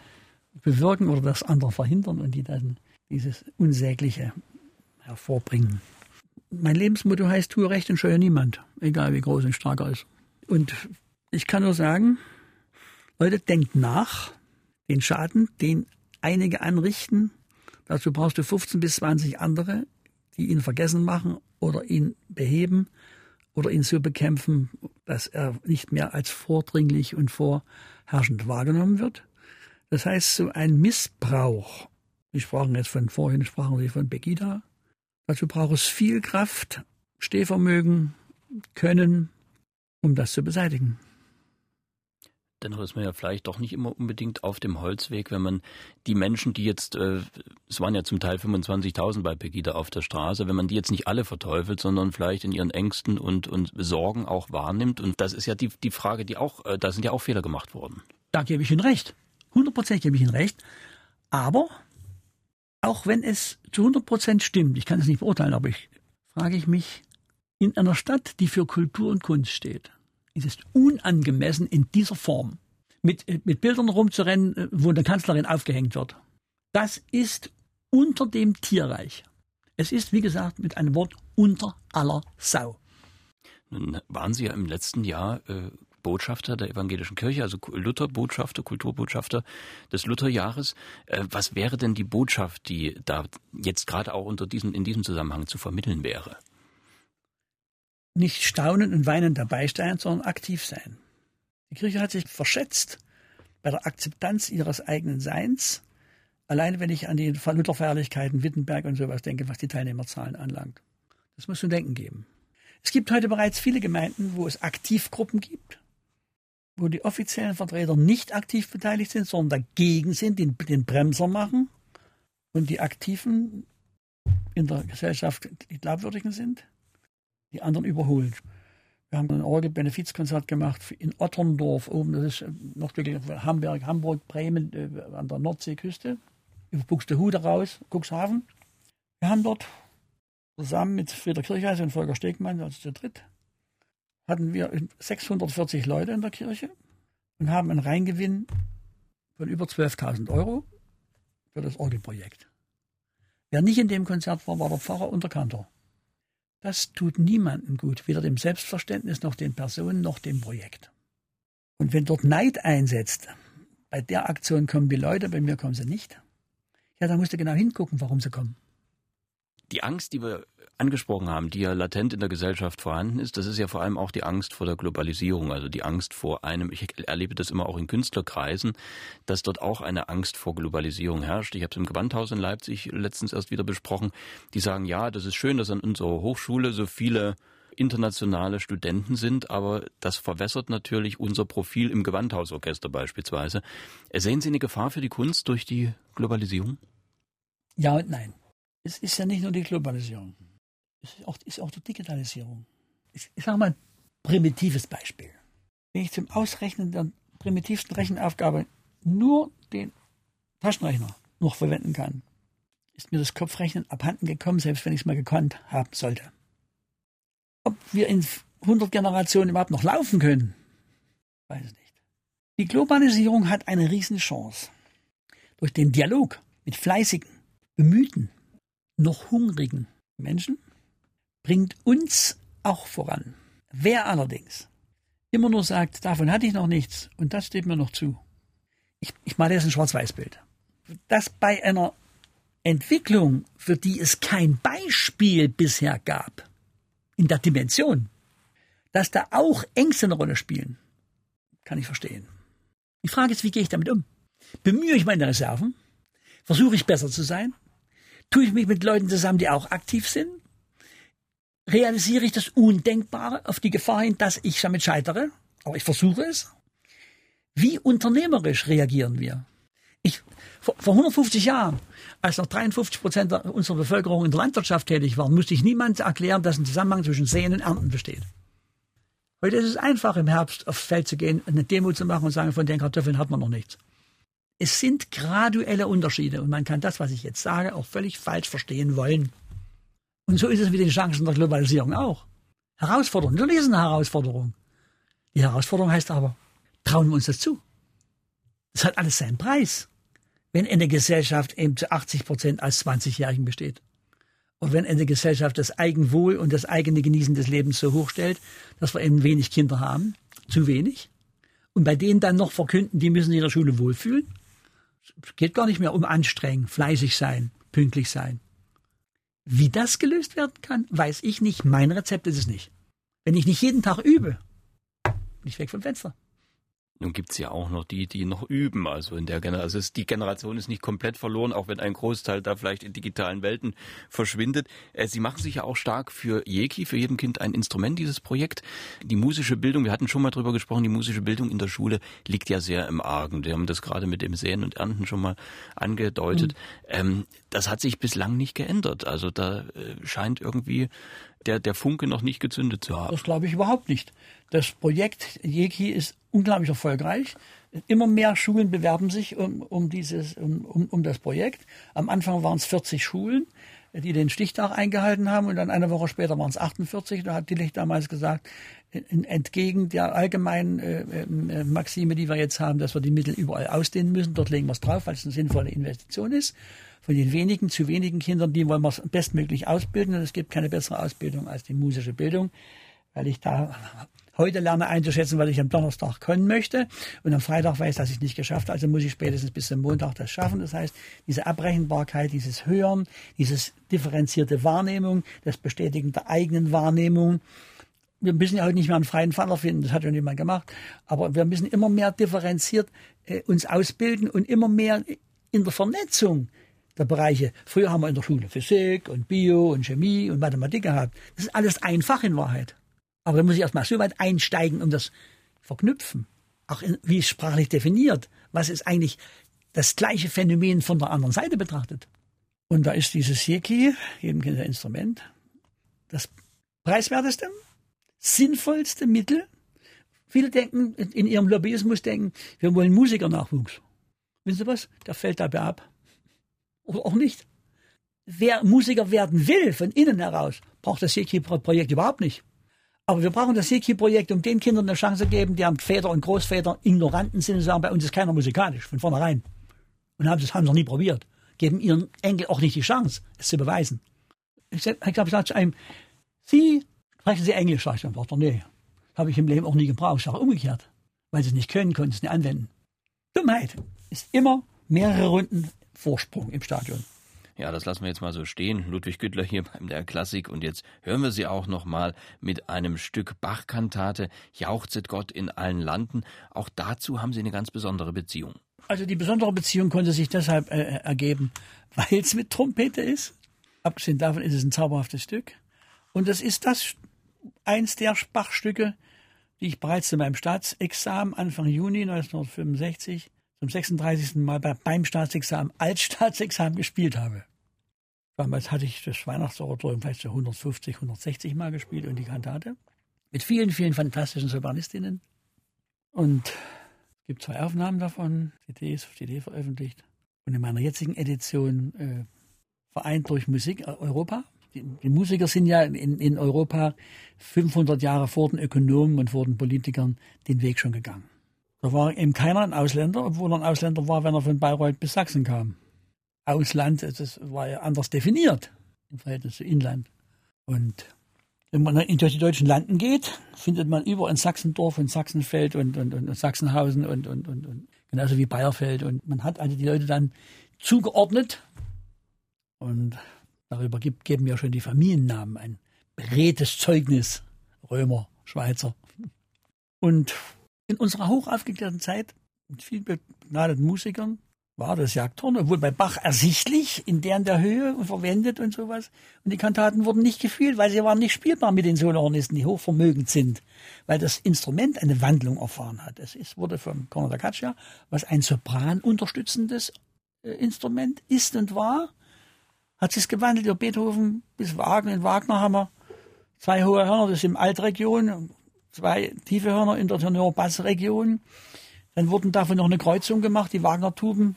bewirken oder das andere verhindern und die dann dieses Unsägliche hervorbringen. mein Lebensmotto heißt, tue recht und scheue niemand, egal wie groß und stark er ist. Und ich kann nur sagen, Leute, denkt nach, den Schaden, den einige anrichten, dazu brauchst du 15 bis 20 andere, die ihn vergessen machen oder ihn beheben oder ihn so bekämpfen, dass er nicht mehr als vordringlich und vorherrschend wahrgenommen wird. Das heißt, so ein Missbrauch, wir sprachen jetzt von vorhin, sprachen Sie von Begida, dazu braucht es viel Kraft, Stehvermögen, Können, um das zu beseitigen. Dennoch ist man ja vielleicht doch nicht immer unbedingt auf dem Holzweg, wenn man die Menschen, die jetzt, äh, es waren ja zum Teil 25.000 bei Pegida auf der Straße, wenn man die jetzt nicht alle verteufelt, sondern vielleicht in ihren Ängsten und, und Sorgen auch wahrnimmt. Und das ist ja die, die Frage, die auch, äh, da sind ja auch Fehler gemacht worden. Da gebe ich Ihnen recht. 100% gebe ich Ihnen recht. Aber auch wenn es zu 100% stimmt, ich kann es nicht beurteilen, aber ich frage ich mich, in einer Stadt, die für Kultur und Kunst steht, es ist unangemessen in dieser Form mit, äh, mit Bildern rumzurennen, äh, wo eine Kanzlerin aufgehängt wird. Das ist unter dem Tierreich. Es ist, wie gesagt, mit einem Wort unter aller Sau. Nun waren Sie ja im letzten Jahr äh, Botschafter der evangelischen Kirche, also Lutherbotschafter, Kulturbotschafter des Lutherjahres. Äh, was wäre denn die Botschaft, die da jetzt gerade auch unter diesem, in diesem Zusammenhang zu vermitteln wäre? nicht staunen und weinen dabei sein, sondern aktiv sein. Die Kirche hat sich verschätzt bei der Akzeptanz ihres eigenen Seins. Allein wenn ich an die Lutherfeierlichkeiten Wittenberg und sowas denke, was die Teilnehmerzahlen anlangt. Das muss zu denken geben. Es gibt heute bereits viele Gemeinden, wo es Aktivgruppen gibt, wo die offiziellen Vertreter nicht aktiv beteiligt sind, sondern dagegen sind, den, den Bremser machen und die Aktiven in der Gesellschaft die Glaubwürdigen sind die anderen überholen. Wir haben ein Orgel-Benefizkonzert gemacht in Otterndorf oben, das ist äh, noch Hamburg, Hamburg, Bremen äh, an der Nordseeküste, über Buxtehude raus, Cuxhaven. Wir haben dort zusammen mit Frieder Kirchheiser und Volker Stegmann, also zu dritt, hatten wir 640 Leute in der Kirche und haben einen Reingewinn von über 12.000 Euro für das Orgelprojekt. Wer nicht in dem Konzert war, war der Pfarrer und der Kantor. Das tut niemandem gut, weder dem Selbstverständnis noch den Personen noch dem Projekt. Und wenn dort Neid einsetzt, bei der Aktion kommen die Leute, bei mir kommen sie nicht, ja, dann musst du genau hingucken, warum sie kommen. Die Angst, die wir angesprochen haben, die ja latent in der Gesellschaft vorhanden ist, das ist ja vor allem auch die Angst vor der Globalisierung, also die Angst vor einem, ich erlebe das immer auch in Künstlerkreisen, dass dort auch eine Angst vor Globalisierung herrscht. Ich habe es im Gewandhaus in Leipzig letztens erst wieder besprochen. Die sagen, ja, das ist schön, dass an unserer Hochschule so viele internationale Studenten sind, aber das verwässert natürlich unser Profil im Gewandhausorchester beispielsweise. Sehen Sie eine Gefahr für die Kunst durch die Globalisierung? Ja und nein. Es ist ja nicht nur die Globalisierung ist auch, ist auch die Digitalisierung. Ich, ich sage mal ein primitives Beispiel. Wenn ich zum Ausrechnen der primitivsten Rechenaufgabe nur den Taschenrechner noch verwenden kann, ist mir das Kopfrechnen abhanden gekommen, selbst wenn ich es mal gekonnt haben sollte. Ob wir in 100 Generationen überhaupt noch laufen können, weiß ich nicht. Die Globalisierung hat eine Riesenchance. Durch den Dialog mit fleißigen, bemühten, noch hungrigen Menschen bringt uns auch voran. Wer allerdings immer nur sagt, davon hatte ich noch nichts und das steht mir noch zu. Ich, ich male jetzt ein Schwarz-Weiß-Bild. Dass bei einer Entwicklung, für die es kein Beispiel bisher gab, in der Dimension, dass da auch Ängste eine Rolle spielen, kann ich verstehen. Die Frage ist, wie gehe ich damit um? Bemühe ich meine Reserven? Versuche ich besser zu sein? Tue ich mich mit Leuten zusammen, die auch aktiv sind? realisiere ich das Undenkbare auf die Gefahr hin, dass ich damit scheitere, aber ich versuche es. Wie unternehmerisch reagieren wir? Ich, vor, vor 150 Jahren, als noch 53 Prozent unserer Bevölkerung in der Landwirtschaft tätig waren, musste ich niemand erklären, dass ein Zusammenhang zwischen Säen und Ernten besteht. Heute ist es einfach, im Herbst aufs Feld zu gehen, eine Demo zu machen und sagen, von den Kartoffeln hat man noch nichts. Es sind graduelle Unterschiede und man kann das, was ich jetzt sage, auch völlig falsch verstehen wollen. Und so ist es mit den Chancen der Globalisierung auch. Herausforderung, natürlich ist eine Herausforderung. Die Herausforderung heißt aber, trauen wir uns das zu? Das hat alles seinen Preis, wenn eine Gesellschaft eben zu 80 Prozent als 20-Jährigen besteht. Und wenn eine Gesellschaft das Eigenwohl und das eigene Genießen des Lebens so hoch stellt, dass wir eben wenig Kinder haben, zu wenig, und bei denen dann noch verkünden, die müssen der Schule wohlfühlen, geht gar nicht mehr um anstrengen, fleißig sein, pünktlich sein. Wie das gelöst werden kann, weiß ich nicht. Mein Rezept ist es nicht. Wenn ich nicht jeden Tag übe, bin ich weg vom Fenster. Nun gibt's ja auch noch die, die noch üben. Also in der Generation, also die Generation ist nicht komplett verloren, auch wenn ein Großteil da vielleicht in digitalen Welten verschwindet. Äh, Sie machen sich ja auch stark für Jeki, für jedem Kind ein Instrument, dieses Projekt. Die musische Bildung, wir hatten schon mal drüber gesprochen, die musische Bildung in der Schule liegt ja sehr im Argen. Wir haben das gerade mit dem Säen und Ernten schon mal angedeutet. Mhm. Ähm, das hat sich bislang nicht geändert. Also da äh, scheint irgendwie der, der Funke noch nicht gezündet zu haben. Das glaube ich überhaupt nicht. Das Projekt Jeki ist unglaublich erfolgreich. Immer mehr Schulen bewerben sich um, um, dieses, um, um das Projekt. Am Anfang waren es 40 Schulen, die den Stichtag eingehalten haben und dann eine Woche später waren es 48. Da hat Tillich damals gesagt, entgegen der allgemeinen äh, äh, Maxime, die wir jetzt haben, dass wir die Mittel überall ausdehnen müssen, dort legen wir es drauf, weil es eine sinnvolle Investition ist. Von den wenigen zu wenigen Kindern, die wollen wir bestmöglich ausbilden und es gibt keine bessere Ausbildung als die musische Bildung, weil ich da heute lerne einzuschätzen, was ich am Donnerstag können möchte und am Freitag weiß, dass ich nicht geschafft habe. Also muss ich spätestens bis zum Montag das schaffen. Das heißt, diese Abrechenbarkeit, dieses Hören, dieses differenzierte Wahrnehmung, das Bestätigen der eigenen Wahrnehmung. Wir müssen ja heute nicht mehr einen freien Fall erfinden, das hat ja niemand gemacht, aber wir müssen immer mehr differenziert äh, uns ausbilden und immer mehr in der Vernetzung der Bereiche. Früher haben wir in der Schule Physik und Bio und Chemie und Mathematik gehabt. Das ist alles einfach in Wahrheit. Aber da muss ich erstmal so weit einsteigen, um das verknüpfen. Auch in, wie es sprachlich definiert. Was ist eigentlich das gleiche Phänomen von der anderen Seite betrachtet? Und da ist dieses Seki, jedem kennt das Instrument, das preiswerteste, sinnvollste Mittel. Viele denken, in ihrem Lobbyismus denken, wir wollen Musikernachwuchs. Wissen Sie was? Der fällt dabei ab. Oder auch nicht. Wer Musiker werden will, von innen heraus, braucht das Seki-Projekt überhaupt nicht. Aber wir brauchen das Siki-Projekt, um den Kindern eine Chance zu geben, deren Väter und Großväter Ignoranten sind und sagen, bei uns ist keiner musikalisch, von vornherein. Und haben das haben sie noch nie probiert. Geben ihren Enkel auch nicht die Chance, es zu beweisen. Ich, glaube, ich sage zu einem, Sie, sprechen Sie Englisch? Sag ich dann, nee. Habe ich im Leben auch nie gebraucht. Ich sage umgekehrt. Weil Sie es nicht können, können Sie es nicht anwenden. Dummheit ist immer mehrere Runden Vorsprung im Stadion. Ja, das lassen wir jetzt mal so stehen. Ludwig Güttler hier beim der Klassik und jetzt hören wir sie auch noch mal mit einem Stück Bachkantate Jauchzet Gott in allen Landen. Auch dazu haben Sie eine ganz besondere Beziehung. Also die besondere Beziehung konnte sich deshalb äh, äh ergeben, weil es mit Trompete ist. Abgesehen davon ist es ein zauberhaftes Stück. Und es ist das eins der Bachstücke, die ich bereits zu meinem Staatsexamen Anfang Juni 1965 zum 36. Mal beim Staatsexamen als Staatsexamen gespielt habe. Damals hatte ich das Weihnachtsoratorium vielleicht so 150, 160 Mal gespielt und die Kantate. Mit vielen, vielen fantastischen Sopranistinnen. Und es gibt zwei Aufnahmen davon, CDs auf CD veröffentlicht. Und in meiner jetzigen Edition äh, vereint durch Musik äh, Europa. Die, die, Musiker sind ja in, in Europa 500 Jahre vor den Ökonomen und vor den Politikern den Weg schon gegangen. Da war eben keiner ein Ausländer, obwohl er ein Ausländer war, wenn er von Bayreuth bis Sachsen kam. Ausland, das war ja anders definiert im Verhältnis zu Inland. Und wenn man durch die deutschen Landen geht, findet man überall in Sachsendorf und Sachsenfeld und, und, und Sachsenhausen und, und, und, und genauso wie Bayerfeld. Und man hat also die Leute dann zugeordnet und darüber gibt, geben ja schon die Familiennamen ein beredtes Zeugnis. Römer, Schweizer. Und in unserer hochaufgeklärten Zeit mit vielen begnadeten Musikern war das Jagdhorn, obwohl bei Bach ersichtlich in deren der Höhe verwendet und sowas. Und die Kantaten wurden nicht gefühlt, weil sie waren nicht spielbar mit den Solohornisten, die hochvermögend sind, weil das Instrument eine Wandlung erfahren hat. Es ist, wurde von Conor da Caccia, was ein Sopran unterstützendes äh, Instrument ist und war, hat sich gewandelt über Beethoven bis Wagner. In Wagner haben wir zwei hohe Hörner, das ist im Altregion, zwei tiefe Hörner in der Tenor-Bass-Region. Dann wurden davon noch eine Kreuzung gemacht, die Wagner-Tuben.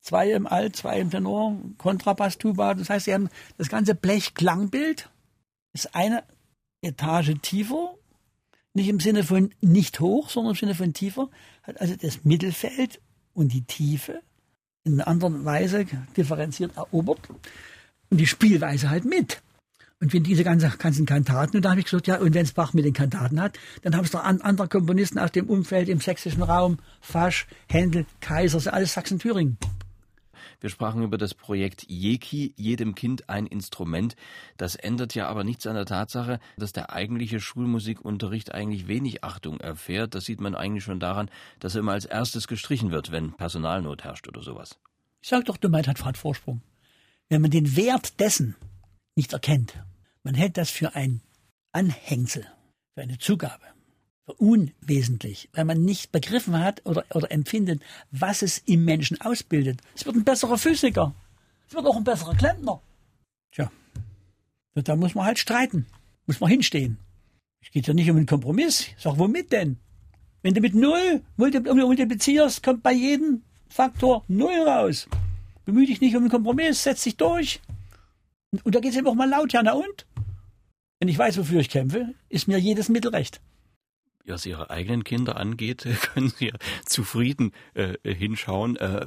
Zwei im Alt, zwei im Tenor, Kontrabass-Tuba. Das heißt, sie haben das ganze Blech-Klangbild ist eine Etage tiefer. Nicht im Sinne von nicht hoch, sondern im Sinne von tiefer. Hat also das Mittelfeld und die Tiefe in einer anderen Weise differenziert erobert. und die Spielweise halt mit. Und wenn diese ganzen, ganzen Kantaten, und da habe ich gesagt, ja, und wenn es Bach mit den Kantaten hat, dann haben es doch an, andere Komponisten aus dem Umfeld im sächsischen Raum, Fasch, Händel, Kaiser, so alles Sachsen-Thüringen. Wir sprachen über das Projekt Jeki, jedem Kind ein Instrument. Das ändert ja aber nichts an der Tatsache, dass der eigentliche Schulmusikunterricht eigentlich wenig Achtung erfährt. Das sieht man eigentlich schon daran, dass er immer als erstes gestrichen wird, wenn Personalnot herrscht oder sowas. Ich sag doch, Dummheit hat Vorsprung. Wenn man den Wert dessen nicht erkennt, man hält das für ein Anhängsel, für eine Zugabe, unwesentlich, weil man nicht begriffen hat oder, oder empfindet, was es im Menschen ausbildet. Es wird ein besserer Physiker. Es wird auch ein besserer Klempner. Tja, da muss man halt streiten. Muss man hinstehen. Es geht ja nicht um einen Kompromiss. Ich womit denn? Wenn du mit Null multiplizierst, kommt bei jedem Faktor Null raus. Bemühe dich nicht um einen Kompromiss, setz dich durch. Und, da geht es eben auch mal laut, ja, na und? Wenn ich weiß, wofür ich kämpfe, ist mir jedes Mittel recht was Ihre eigenen Kinder angeht, können Sie ja zufrieden äh, hinschauen. Äh,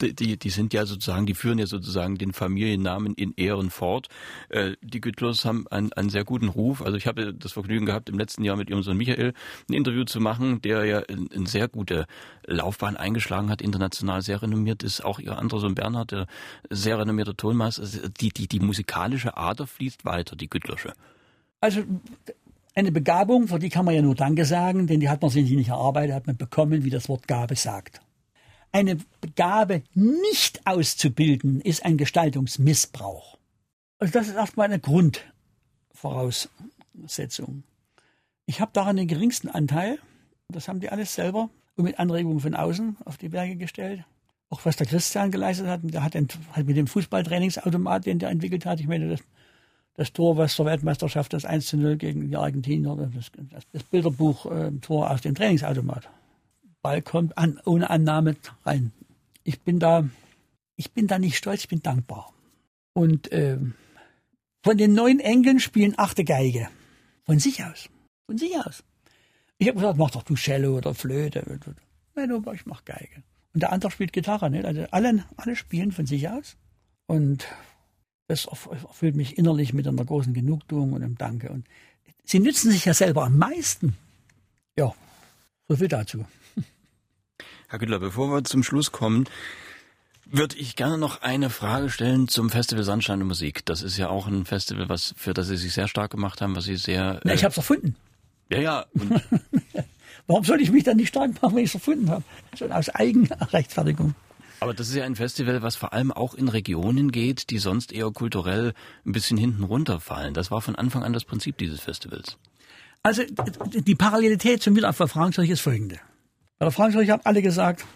die, die sind ja sozusagen, die führen ja sozusagen den Familiennamen in Ehren fort. Äh, die Güttlers haben einen, einen sehr guten Ruf. Also ich habe das Vergnügen gehabt, im letzten Jahr mit ihrem Sohn Michael ein Interview zu machen, der ja eine sehr gute Laufbahn eingeschlagen hat, international sehr renommiert ist. Auch ihr anderer Sohn Bernhard, der sehr renommierter Tonmeister. Also die, die, die musikalische Ader fließt weiter, die Güttlersche. Also eine Begabung, für die kann man ja nur Danke sagen, denn die hat man sich nicht erarbeitet, hat man bekommen, wie das Wort Gabe sagt. Eine Gabe nicht auszubilden, ist ein Gestaltungsmissbrauch. Also das ist erstmal eine Grundvoraussetzung. Ich habe daran den geringsten Anteil. Das haben die alles selber und mit Anregungen von außen auf die Berge gestellt. Auch was der Christian geleistet hat, der hat, hat mit dem Fußballtrainingsautomat, den der entwickelt hat, ich meine, das, das Tor, was zur Weltmeisterschaft das 1 zu 0 gegen die Argentinier, das, das Bilderbuch äh, Tor aus dem Trainingsautomat. Ball kommt an, ohne Annahme rein. Ich bin da, ich bin da nicht stolz, ich bin dankbar. Und äh, von den neun Enkeln spielen achte Geige. Von sich aus. Von sich aus. Ich habe gesagt, mach doch du Cello oder Flöte. Nein, aber ich mach Geige. Und der andere spielt Gitarre. Nicht? Also alle, alle spielen von sich aus. Und das erfüllt mich innerlich mit einer großen Genugtuung und einem Danke. Und sie nützen sich ja selber am meisten. Ja, so viel dazu. Herr Güttler, bevor wir zum Schluss kommen, würde ich gerne noch eine Frage stellen zum Festival Sandstein und Musik. Das ist ja auch ein Festival, was für das Sie sich sehr stark gemacht haben, was Sie sehr. Na, ich habe es erfunden. Ja, ja. Warum soll ich mich dann nicht stark machen, wenn ich es erfunden habe? Schon aus Eigenrechtfertigung. Aber das ist ja ein Festival, was vor allem auch in Regionen geht, die sonst eher kulturell ein bisschen hinten runterfallen. Das war von Anfang an das Prinzip dieses Festivals. Also die Parallelität zum Wiederaufbau Frankreich ist folgende. Bei der Frankreich haben alle gesagt,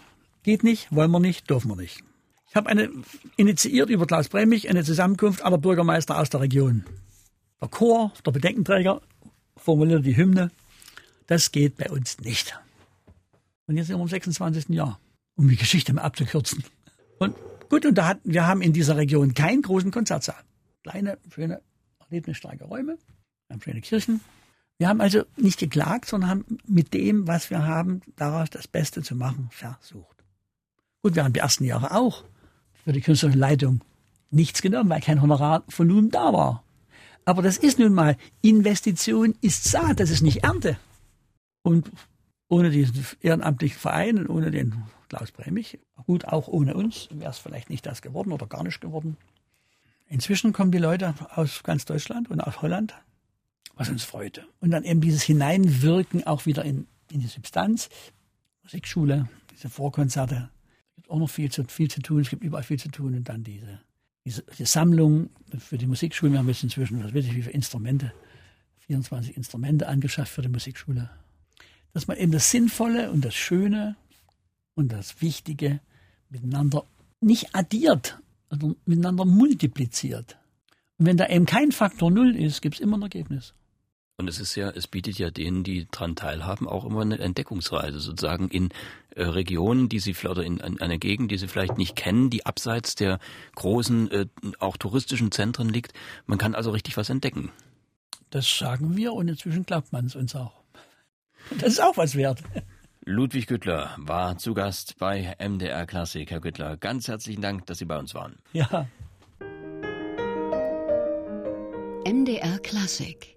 geht nicht, wollen wir nicht, dürfen wir nicht. Ich habe eine initiiert über Klaus Bremig eine Zusammenkunft aller Bürgermeister aus der Region. Der Chor, der Bedenkenträger formuliert die Hymne. Das geht bei uns nicht. Und jetzt sind wir im 26. Jahr um die Geschichte mal abzukürzen. Und gut, und da hat, wir haben in dieser Region keinen großen Konzertsaal. Kleine, schöne, erlebnisstarke Räume, haben schöne Kirchen. Wir haben also nicht geklagt, sondern haben mit dem, was wir haben, daraus das Beste zu machen, versucht. Gut, wir haben die ersten Jahre auch für die künstlerische Leitung nichts genommen, weil kein Honorarvolumen da war. Aber das ist nun mal, Investition ist Saat, das ist nicht Ernte. Und ohne diesen ehrenamtlichen Verein und ohne den Klaus Bremig, gut, auch ohne uns wäre es vielleicht nicht das geworden oder gar nicht geworden. Inzwischen kommen die Leute aus ganz Deutschland und aus Holland, was uns freute. Und dann eben dieses Hineinwirken auch wieder in, in die Substanz. Musikschule, diese Vorkonzerte, es gibt auch noch viel zu, viel zu tun, es gibt überall viel zu tun. Und dann diese, diese, diese Sammlung für die Musikschule. Wir haben jetzt inzwischen, was weiß ich, wie viele Instrumente, 24 Instrumente angeschafft für die Musikschule dass man eben das Sinnvolle und das Schöne und das Wichtige miteinander nicht addiert, sondern miteinander multipliziert. Und wenn da eben kein Faktor Null ist, gibt es immer ein Ergebnis. Und es ist ja, es bietet ja denen, die daran teilhaben, auch immer eine Entdeckungsreise sozusagen in äh, Regionen, die sie vielleicht oder in, in einer Gegend, die sie vielleicht nicht kennen, die abseits der großen, äh, auch touristischen Zentren liegt. Man kann also richtig was entdecken. Das sagen wir und inzwischen glaubt man es uns auch. Das ist auch was wert. Ludwig Güttler war zu Gast bei MDR Klassik. Herr Güttler, ganz herzlichen Dank, dass Sie bei uns waren. Ja. MDR Klassik